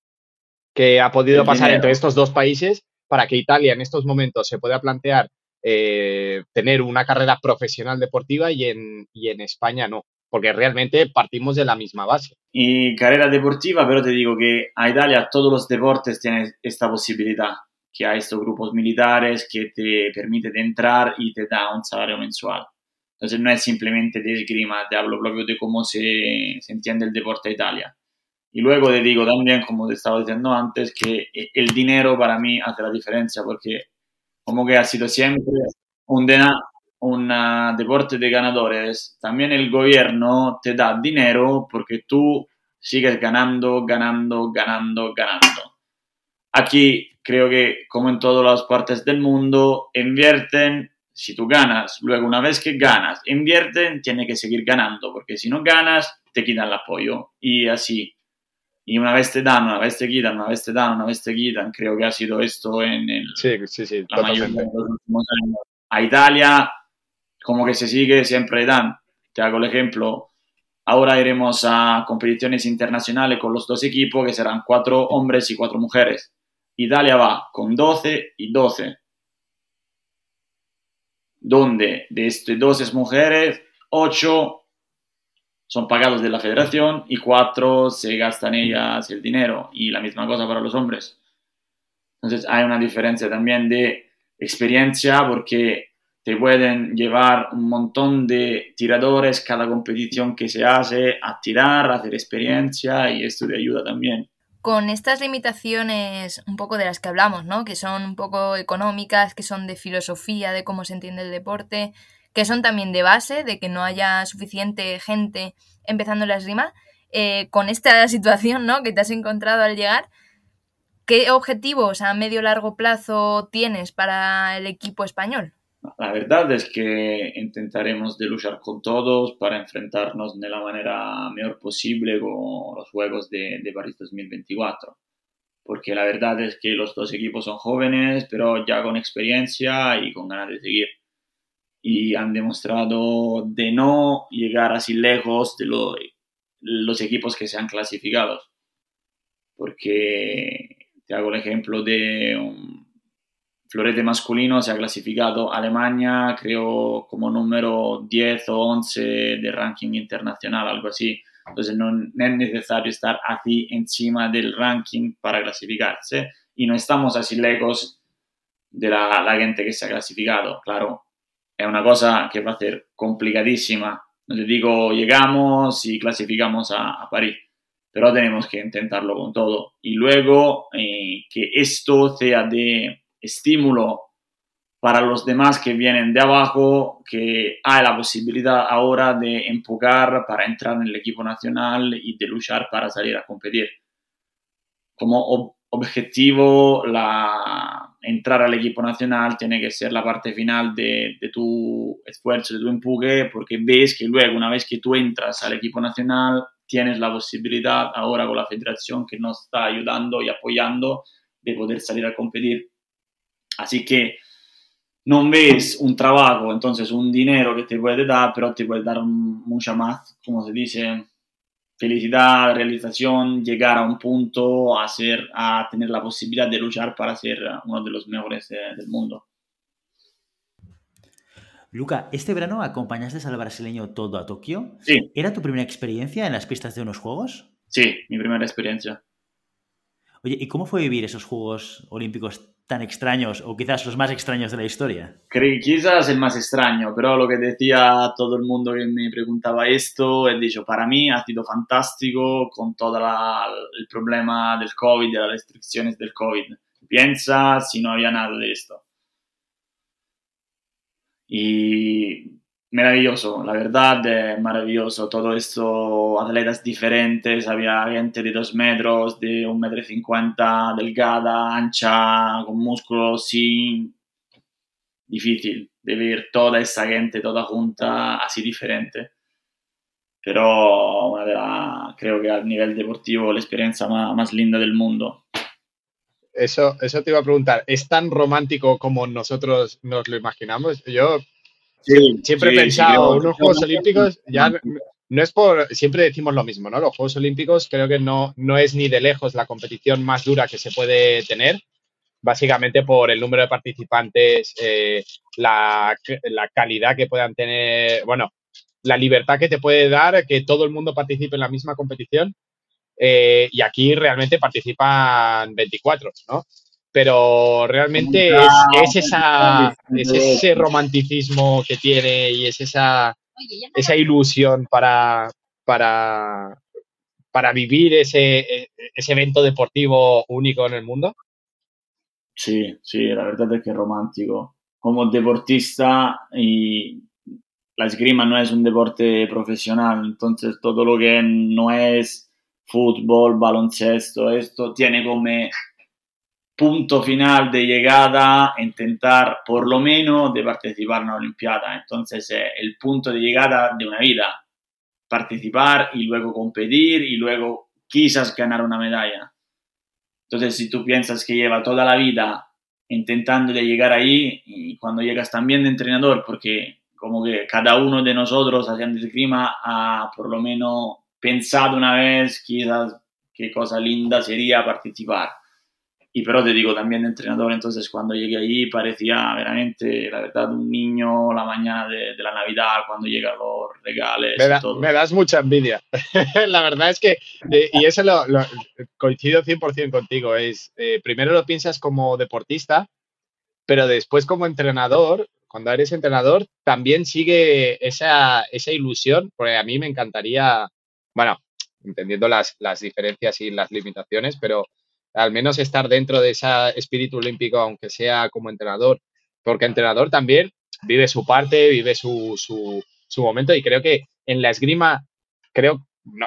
que ha podido pasar entre estos dos países para que Italia en estos momentos se pueda plantear eh, tener una carrera profesional deportiva y en, y en España no? Porque realmente partimos de la misma base. Y carrera deportiva, pero te digo que a Italia todos los deportes tienen esta posibilidad, que hay estos grupos militares que te permiten entrar y te da un salario mensual. Entonces no es simplemente de esgrima, te hablo propio de cómo se, se entiende el deporte en Italia. Y luego te digo también, como te estaba diciendo antes, que el dinero para mí hace la diferencia porque como que ha sido siempre un, un deporte de ganadores. También el gobierno te da dinero porque tú sigues ganando, ganando, ganando, ganando. Aquí creo que como en todas las partes del mundo, invierten si tú ganas, luego una vez que ganas, invierten, tiene que seguir ganando, porque si no ganas, te quitan el apoyo. Y así. Y una vez te dan, una vez te quitan, una vez te dan, una vez te quitan. Creo que ha sido esto en el, sí, sí, sí, la mayoría de los últimos años. A Italia, como que se sigue, siempre dan. Te hago el ejemplo. Ahora iremos a competiciones internacionales con los dos equipos, que serán cuatro hombres y cuatro mujeres. Italia va con 12 y 12 donde de estas 12 mujeres, 8 son pagados de la federación y 4 se gastan ellas el dinero y la misma cosa para los hombres. Entonces hay una diferencia también de experiencia porque te pueden llevar un montón de tiradores cada competición que se hace a tirar, a hacer experiencia y esto te ayuda también con estas limitaciones un poco de las que hablamos, ¿no? Que son un poco económicas, que son de filosofía, de cómo se entiende el deporte, que son también de base, de que no haya suficiente gente empezando la esgrima, eh, con esta situación, ¿no? Que te has encontrado al llegar, ¿qué objetivos a medio largo plazo tienes para el equipo español? La verdad es que intentaremos de luchar con todos para enfrentarnos de la manera mejor posible con los Juegos de, de París 2024. Porque la verdad es que los dos equipos son jóvenes, pero ya con experiencia y con ganas de seguir. Y han demostrado de no llegar así lejos de los equipos que se han clasificado. Porque te hago el ejemplo de un, florete masculino se ha clasificado Alemania, creo, como número 10 o 11 de ranking internacional, algo así. Entonces no, es necesario estar así encima del ranking para clasificarse y no estamos así lejos de la, la gente que se ha clasificado. Claro, es una cosa que va a ser complicadísima. No te digo llegamos y clasificamos a, a París, pero tenemos que intentarlo con todo. Y luego eh, que esto sea de estímulo para los demás que vienen de abajo, que hay la posibilidad ahora de empujar para entrar en el equipo nacional y de luchar para salir a competir. Como objetivo, la, entrar al equipo nacional tiene que ser la parte final de, tu esfuerzo, de tu empuje, porque ves que luego, una vez que tú entras al equipo nacional, tienes la posibilidad ahora con la federación que nos está ayudando y apoyando de poder salir a competir. Así que no ves un trabajo, entonces un dinero que te puede dar, pero te puede dar mucha más, como se dice, felicidad, realización, llegar a un punto, a, ser, a tener la posibilidad de luchar para ser uno de los mejores eh, del mundo. Luca, este verano acompañaste al brasileño todo a Tokio. Sí. ¿Era tu primera experiencia en las pistas de unos juegos? Sí, mi primera experiencia. Oye, ¿y cómo fue vivir esos Juegos Olímpicos tan extraños o quizás los más extraños de la historia? quizás el más extraño, pero lo que decía todo el mundo que me preguntaba esto, he dicho, para mí ha sido fantástico con todo el problema del COVID, de las restricciones del COVID. Piensa si no había nada de esto. Y maravilloso, la verdad, maravilloso. Todo esto, atletas diferentes, había gente de dos metros, de un metro y cincuenta, delgada, ancha, con músculos, sí. Difícil de ver toda esa gente, toda junta, así diferente. Pero una de creo que a nivel deportivo la experiencia más, más linda del mundo. Eso, eso te iba a preguntar, ¿es tan romántico como nosotros nos lo imaginamos? Yo siempre he pensado, unos Juegos Olímpicos, ya no es por, siempre decimos lo mismo, ¿no? Los Juegos Olímpicos creo que no, no es ni de lejos la competición más dura que se puede tener, básicamente por el número de participantes, eh, la, calidad que puedan tener, bueno, la libertad que te puede dar que todo el mundo participe en la misma competición. Eh, y aquí realmente participan 24, ¿no? Pero realmente es, esa, ese romanticismo que tiene y es esa, esa ilusión para, para, para vivir ese, ese evento deportivo único en el mundo. Sí, sí, la verdad es que es romántico. Como deportista y la esgrima no es un deporte profesional, entonces todo lo que no es fútbol, baloncesto, esto tiene como punto final de llegada, intentar por lo menos de participar en una Olimpiada. Entonces, es el punto de llegada de una vida, participar y luego competir y luego quizás ganar una medalla. Entonces, si tú piensas que lleva toda la vida intentando llegar ahí y cuando llegas también de entrenador, porque como que cada uno de nosotros haciendo el clima ha por lo menos pensado una vez quizás qué cosa linda sería participar y pero te digo también de entrenador, entonces cuando llegué allí parecía veramente, la verdad, un niño la mañana de, la Navidad, cuando llegan los regales. Me, y todo. me das mucha envidia. la verdad es que, eh, y eso lo, coincido 100% contigo, es, eh, primero lo piensas como deportista, pero después como entrenador, cuando eres entrenador, también sigue esa, esa ilusión, porque a mí me encantaría, bueno, entendiendo las, las diferencias y las limitaciones, pero al menos estar dentro de ese espíritu olímpico, aunque sea como entrenador, porque entrenador también vive su parte, vive su, su, momento y creo que en la esgrima, creo, no,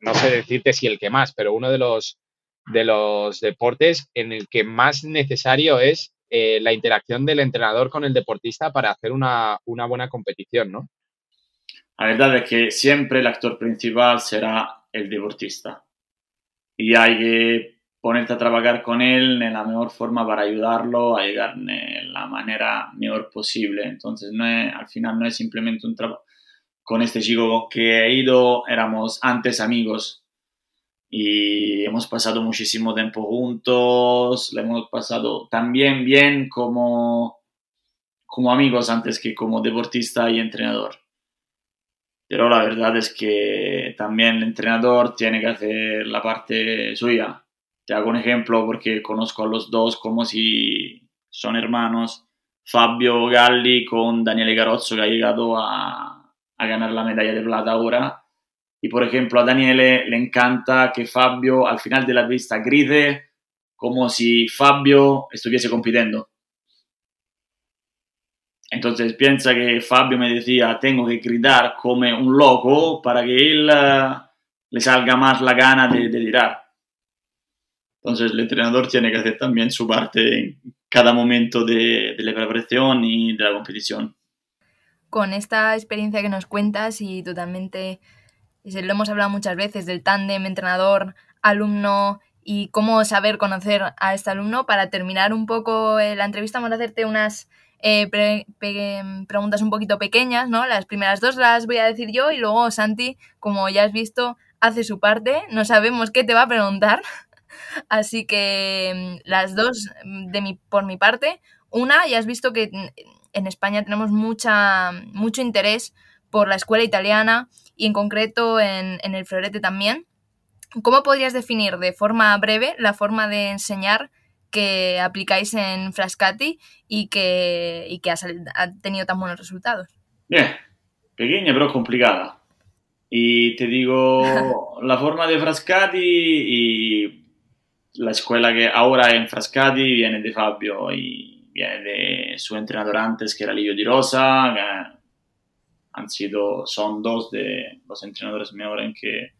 no, sé decirte si el que más, pero uno de los, de los deportes en el que más necesario es eh, la interacción del entrenador con el deportista para hacer una, una buena competición, ¿no? La verdad es que siempre el actor principal será el deportista. Y hay que ponerte a trabajar con él en la mejor forma para ayudarlo a llegar de la manera mejor posible. Entonces, no es, al final no es simplemente un trabajo. Con este chico que he ido, éramos antes amigos y hemos pasado muchísimo tiempo juntos, le hemos pasado también bien como, como amigos antes que como deportista y entrenador. Pero la verdad es que también el entrenador tiene que hacer la parte suya, te hago un ejemplo porque conozco a los dos como si son hermanos. Fabio Galli con Daniele Garozzo que ha llegado a, a ganar la medalla de plata ahora. Y por ejemplo a Daniele le encanta que Fabio al final de la pista grite como si Fabio estuviese compitiendo. Entonces piensa que Fabio me decía, tengo que gritar como un loco para que él uh, le salga más la gana de, de tirar. Entonces el entrenador tiene que hacer también su parte en cada momento de, la preparación y de la competición. Con esta experiencia que nos cuentas y totalmente, lo hemos hablado muchas veces, del tándem entrenador-alumno y cómo saber conocer a este alumno, para terminar un poco eh, la entrevista vamos a hacerte unas eh, preguntas un poquito pequeñas, ¿no? Las primeras dos las voy a decir yo y luego Santi, como ya has visto, hace su parte. No sabemos qué te va a preguntar, Así que mm, las dos mm, de mi, por mi parte. Una, ya has visto que en España tenemos mucha, mucho interés por la escuela italiana y en concreto en, el florete también. ¿cómo podrías definir de forma breve la forma de enseñar que aplicáis en Frascati y que, y que ha, sal- ha tenido tan buenos resultados? Bien, pequeña pero complicada. Y te digo, la forma de Frascati y la escuela que ahora en Frascati viene de Fabio y viene de su entrenador antes que era Livio Di Rosa, han sido, son dos de los entrenadores mejores que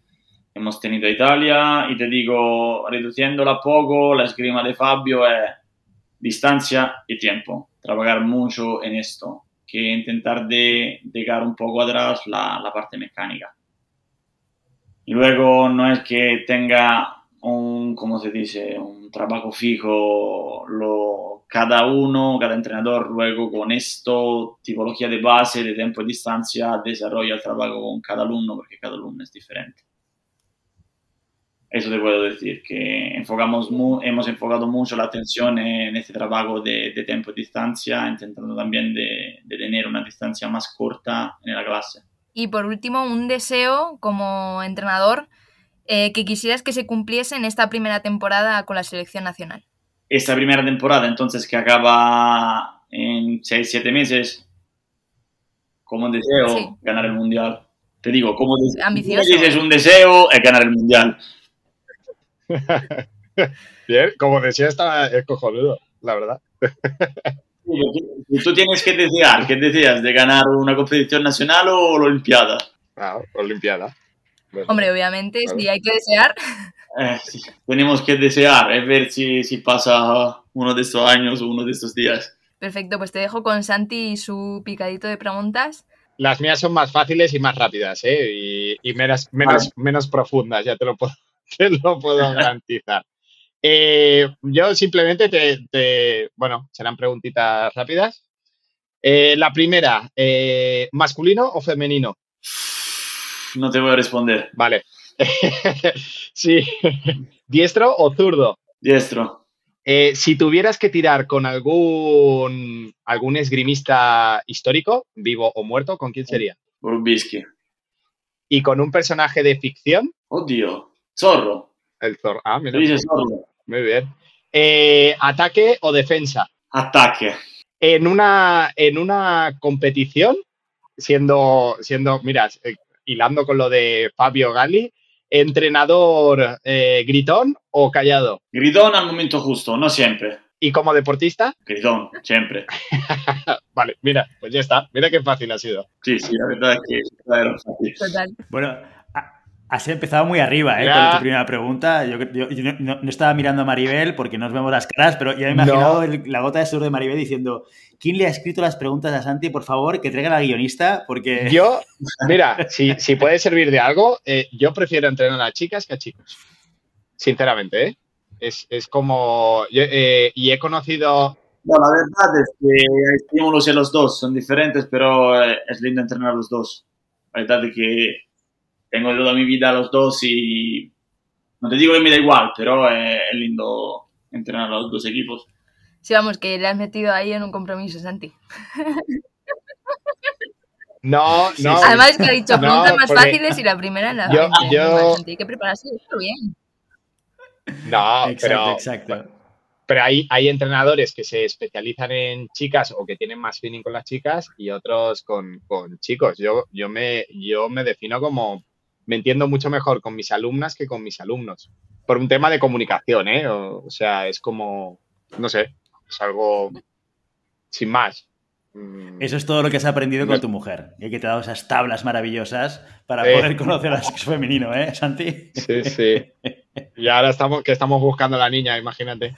hemos tenido en Italia. Y te digo, reduciéndola poco, la esgrima de Fabio es distancia y tiempo. Trabajar mucho en esto, que intentar de dejar un poco atrás la, la parte mecánica. Y luego no es que tenga un, ¿cómo se dice? Un trabajo fijo, lo, cada uno, cada entrenador luego con esto, tipología de base, de tiempo y distancia, desarrolla el trabajo con cada alumno porque cada alumno es diferente. Eso te puedo decir, que enfocamos mu- hemos enfocado mucho la atención en este trabajo de, de tiempo y distancia, intentando también de, de tener una distancia más corta en la clase. Y por último, un deseo como entrenador eh, que quisieras que se cumpliese en esta primera temporada con la selección nacional. esta primera temporada, entonces que acaba en 6-7 meses, como deseo Sí. ganar el mundial. Te digo, como dices un deseo es ganar el mundial. Bien, como decía, está es cojonudo, la verdad. Tú tienes que desear, ¿qué deseas? ¿De ganar una competición nacional o la Olimpiada? Ah, Olimpiada. Hombre, obviamente, Claro. si hay que desear, Eh, sí, tenemos que desear, es ver si, si pasa uno de estos años o uno de estos días. perfecto, pues te dejo con Santi y su picadito de preguntas. Las mías son más fáciles y más rápidas, ¿eh? Y, y menos, menos, Vale. menos profundas, ya te lo puedo, te lo puedo garantizar. Eh, yo simplemente te, te- Bueno, serán preguntitas rápidas. Eh, la primera, eh, ¿masculino o femenino? No te voy a responder. Vale. sí. ¿Diestro o zurdo? Diestro. Eh, si tuvieras que tirar con algún, algún esgrimista histórico, vivo o muerto, ¿con quién sería? Rubisky. Y con un personaje de ficción, Oddio. Zorro. el Zorro. Ah, mira, dice zorro. muy bien. Eh, ¿Ataque o defensa? Ataque. En una, en una competición, siendo, siendo, mira, eh, hilando con lo de Fabio Gali, entrenador eh, gritón o callado. Gritón al momento justo, no siempre. Y como deportista, Gritón, siempre. vale, mira, pues ya está. Mira qué fácil ha sido. Sí, sí, la verdad es que era fácil. Total. Bueno, has empezado muy arriba, ¿eh? Ya. Con tu primera pregunta. Yo, yo- yo no, estaba mirando a Maribel porque no nos vemos las caras, pero ya me he imaginado No. el- la gota de sudor de Maribel diciendo: ¿Quién le ha escrito las preguntas a Santi? Por favor, que traiga a la guionista, porque. Yo, mira, si, si puede servir de algo, eh, yo prefiero entrenar a chicas que a chicos. Sinceramente, ¿eh? Es, es como. yo, eh, y he conocido. No, la verdad es que hay estímulos en los dos, son diferentes, pero eh, es lindo entrenar a los dos. La verdad es que tengo toda mi vida a los dos y no te digo que me da igual, pero es lindo entrenar a los dos equipos. Sí, vamos, que le has metido ahí en un compromiso, Santi. No, no. Además es que ha dicho No, preguntas más fáciles y la primera en la yo- yo- Santi, hay que prepararse esto bien. No, exacto, pero, exacto. pero hay, hay entrenadores que se especializan en chicas o que tienen más feeling con las chicas y otros con, con chicos. Yo, yo, me, yo me defino como. Me entiendo mucho mejor con mis alumnas que con mis alumnos. Por un tema de comunicación, ¿eh? O, o sea, es como. No sé, es algo. Sin más. Mm, Eso es todo lo que has aprendido con tu mujer. Y que te ha dado esas tablas maravillosas para Sí. poder conocer al sexo femenino, ¿eh, Santi? Sí, sí. Y ahora estamos, que estamos buscando a la niña, imagínate.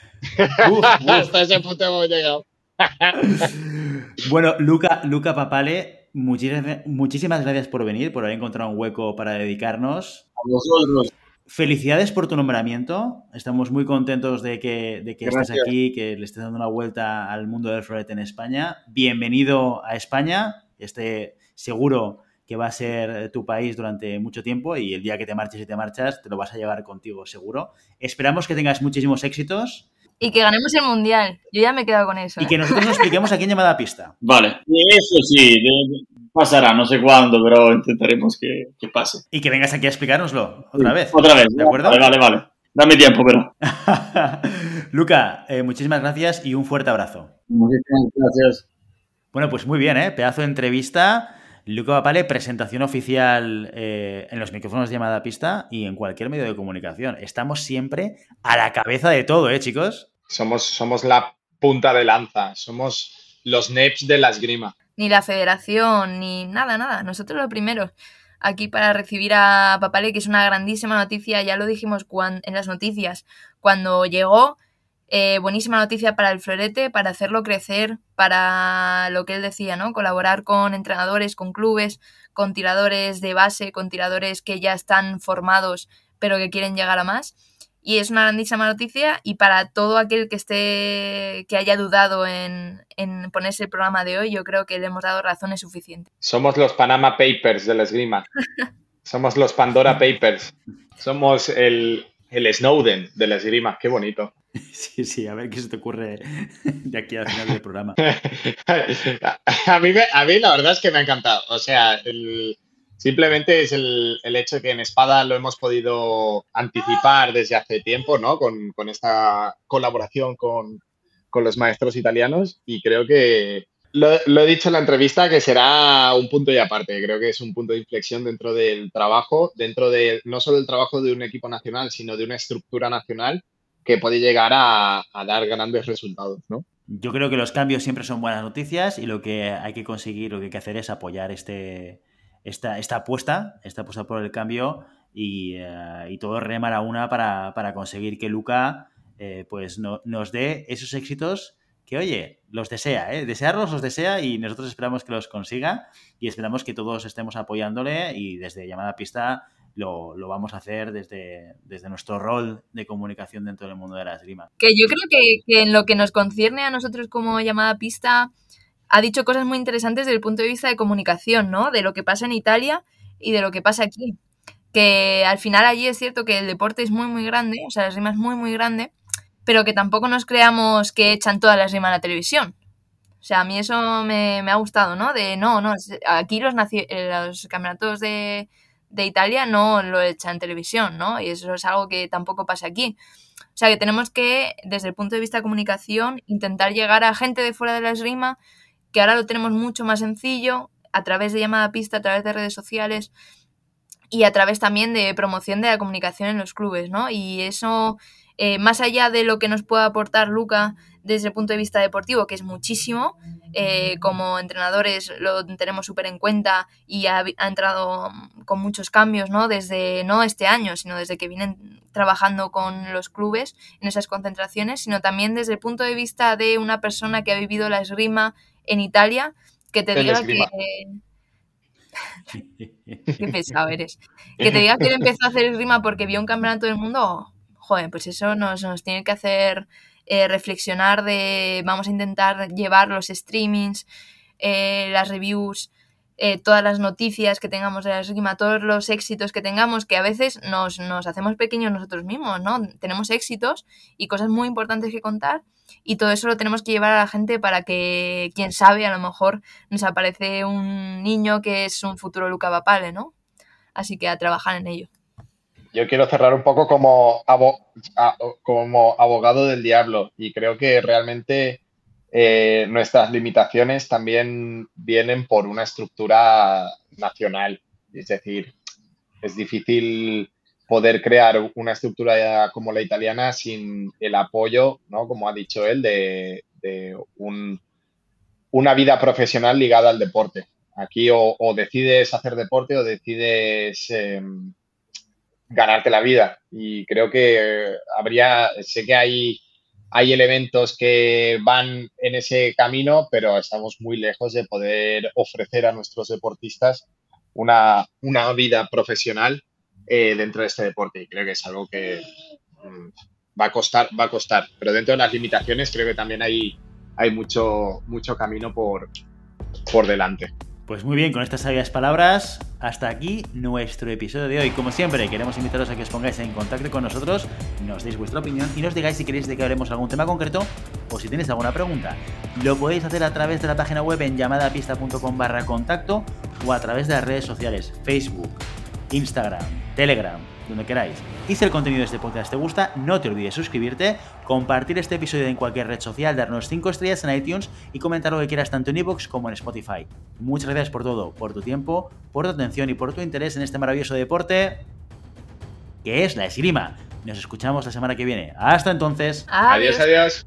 Uf, uf. Hasta ese punto hemos llegado. Bueno, Luca, Luca Papale, muchísimas, muchísimas gracias por venir, por haber encontrado un hueco para dedicarnos. A vosotros, Felicidades por tu nombramiento. Estamos muy contentos de que, de que estés aquí, que le estés dando una vuelta al mundo del florete en España. Bienvenido a España. Este seguro que va a ser tu país durante mucho tiempo y el día que te marches y te marchas te lo vas a llevar contigo seguro. Esperamos que tengas muchísimos éxitos Y que ganemos el mundial. Yo ya me he quedado con eso. y ¿eh? que nosotros nos expliquemos a quién llamada pista. Vale. Eso sí, de- pasará, no sé cuándo, pero intentaremos que, pase. Y que vengas aquí a explicárnoslo otra vez. Otra vez, ¿de acuerdo? Vale, vale, vale. Dame tiempo, pero. Luca, eh, muchísimas gracias y un fuerte abrazo. Muchísimas gracias. Bueno, pues muy bien, ¿eh? Pedazo de entrevista. Luca Papale, presentación oficial eh, en los micrófonos de llamada pista y en cualquier medio de comunicación. Estamos siempre a la cabeza de todo, ¿eh, chicos? Somos, somos la punta de lanza, somos los NEPs de la esgrima. Ni la federación, ni nada, nada. Nosotros lo primero aquí para recibir a Papale, que es una grandísima noticia, ya lo dijimos en las noticias, cuando llegó eh, buenísima noticia para el florete, para hacerlo crecer, para lo que él decía, ¿no? Colaborar con entrenadores, con clubes, con tiradores de base, con tiradores que ya están formados pero que quieren llegar a más. Y es una grandísima noticia y para todo aquel que esté, que haya dudado en, en ponerse el programa de hoy, yo creo que le hemos dado razones suficientes. Somos los Panama Papers de la esgrima. Somos los Pandora Papers. Somos el, el Snowden de la esgrima. Qué bonito. Sí, sí, a ver qué se te ocurre de aquí al final del programa. a, mí a mí la verdad es que me ha encantado. O sea, simplemente es el, hecho de que en Espada lo hemos podido anticipar desde hace tiempo, ¿no? Con, esta colaboración con, los maestros italianos y creo que lo, he dicho en la entrevista que será un punto y aparte. Creo que es un punto de inflexión dentro del trabajo, dentro de no solo del trabajo de un equipo nacional, sino de una estructura nacional que puede llegar a, dar grandes resultados, ¿no? Yo creo que los cambios siempre son buenas noticias y lo que hay que conseguir, lo que hay que hacer es apoyar este, esta, esta apuesta, esta apuesta por el cambio y, eh, todo remar a una para, conseguir que Luca eh, pues nos dé esos éxitos que, oye, los desea, ¿eh? desearlos los desea y nosotros esperamos que los consiga y esperamos que todos estemos apoyándole y desde Llamada Pista lo, vamos a hacer desde, desde nuestro rol de comunicación dentro del mundo de la esgrima. Que yo creo que, en lo que nos concierne a nosotros como llamada pista, ha dicho cosas muy interesantes desde el punto de vista de comunicación, ¿no? De lo que pasa en Italia y de lo que pasa aquí. Que al final allí es cierto que el deporte es muy, muy grande, o sea, la esgrima es muy, muy grande, pero que tampoco nos creamos que echan toda la esgrima a la televisión. O sea, a mí eso me, me ha gustado, ¿no? De no, no, aquí los, los campeonatos de, de Italia no lo echa en televisión, ¿no? Y eso es algo que tampoco pasa aquí. O sea que tenemos que, desde el punto de vista de comunicación, intentar llegar a gente de fuera de la esgrima, que ahora lo tenemos mucho más sencillo, a través de llamada pista, a través de redes sociales y a través también de promoción de la comunicación en los clubes, ¿no? Y eso, eh, más allá de lo que nos pueda aportar Luca desde el punto de vista deportivo, que es muchísimo, eh, como entrenadores lo tenemos súper en cuenta y ha, entrado con muchos cambios, ¿no? Desde, no este año, sino desde que vienen trabajando con los clubes en esas concentraciones, sino también desde el punto de vista de una persona que ha vivido la esgrima en Italia, que te diga que... Qué pesado eres. Que te diga que él empezó a hacer esgrima porque vio un campeonato del mundo, joder, pues eso nos, nos tiene que hacer eh, reflexionar de vamos a intentar llevar los streamings, eh, las reviews, eh, todas las noticias que tengamos de la esgrima, todos los éxitos que tengamos, que a veces nos, nos, hacemos pequeños nosotros mismos, ¿no? Tenemos éxitos y cosas muy importantes que contar y todo eso lo tenemos que llevar a la gente para que, quién sabe, a lo mejor nos aparece un niño que es un futuro Luca Bapale, ¿no? Así que a trabajar en ello yo quiero cerrar un poco como, como abogado del diablo y creo que realmente eh, nuestras limitaciones también vienen por una estructura nacional. Es decir, es difícil poder crear una estructura como la italiana sin el apoyo, ¿no? como ha dicho él, de, una vida profesional ligada al deporte. Aquí o, decides hacer deporte o decides... Em, ganarte la vida. Y creo que habría, sé que hay, hay elementos que van en ese camino, pero estamos muy lejos de poder ofrecer a nuestros deportistas una, una vida profesional eh, dentro de este deporte. Y creo que es algo que mm, va a costar, va a costar. Pero dentro de las limitaciones creo que también hay, hay mucho, mucho camino por, por delante. Pues muy bien, con estas sabias palabras, hasta aquí nuestro episodio de hoy. Como siempre, queremos invitaros a que os pongáis en contacto con nosotros, nos deis vuestra opinión y nos digáis si queréis de que hablemos algún tema concreto o si tenéis alguna pregunta. Lo podéis hacer a través de la página web en llamadapista.com barra contacto o a través de las redes sociales Facebook, Instagram, Telegram, donde queráis. Y si el contenido de este podcast te gusta, no te olvides suscribirte, compartir este episodio en cualquier red social, darnos 5 estrellas en iTunes y comentar lo que quieras tanto en iVoox como en Spotify. Muchas gracias por todo, por tu tiempo, por tu atención y por tu interés en este maravilloso deporte que es la esgrima. Nos escuchamos la semana que viene. Hasta entonces. adiós. adiós.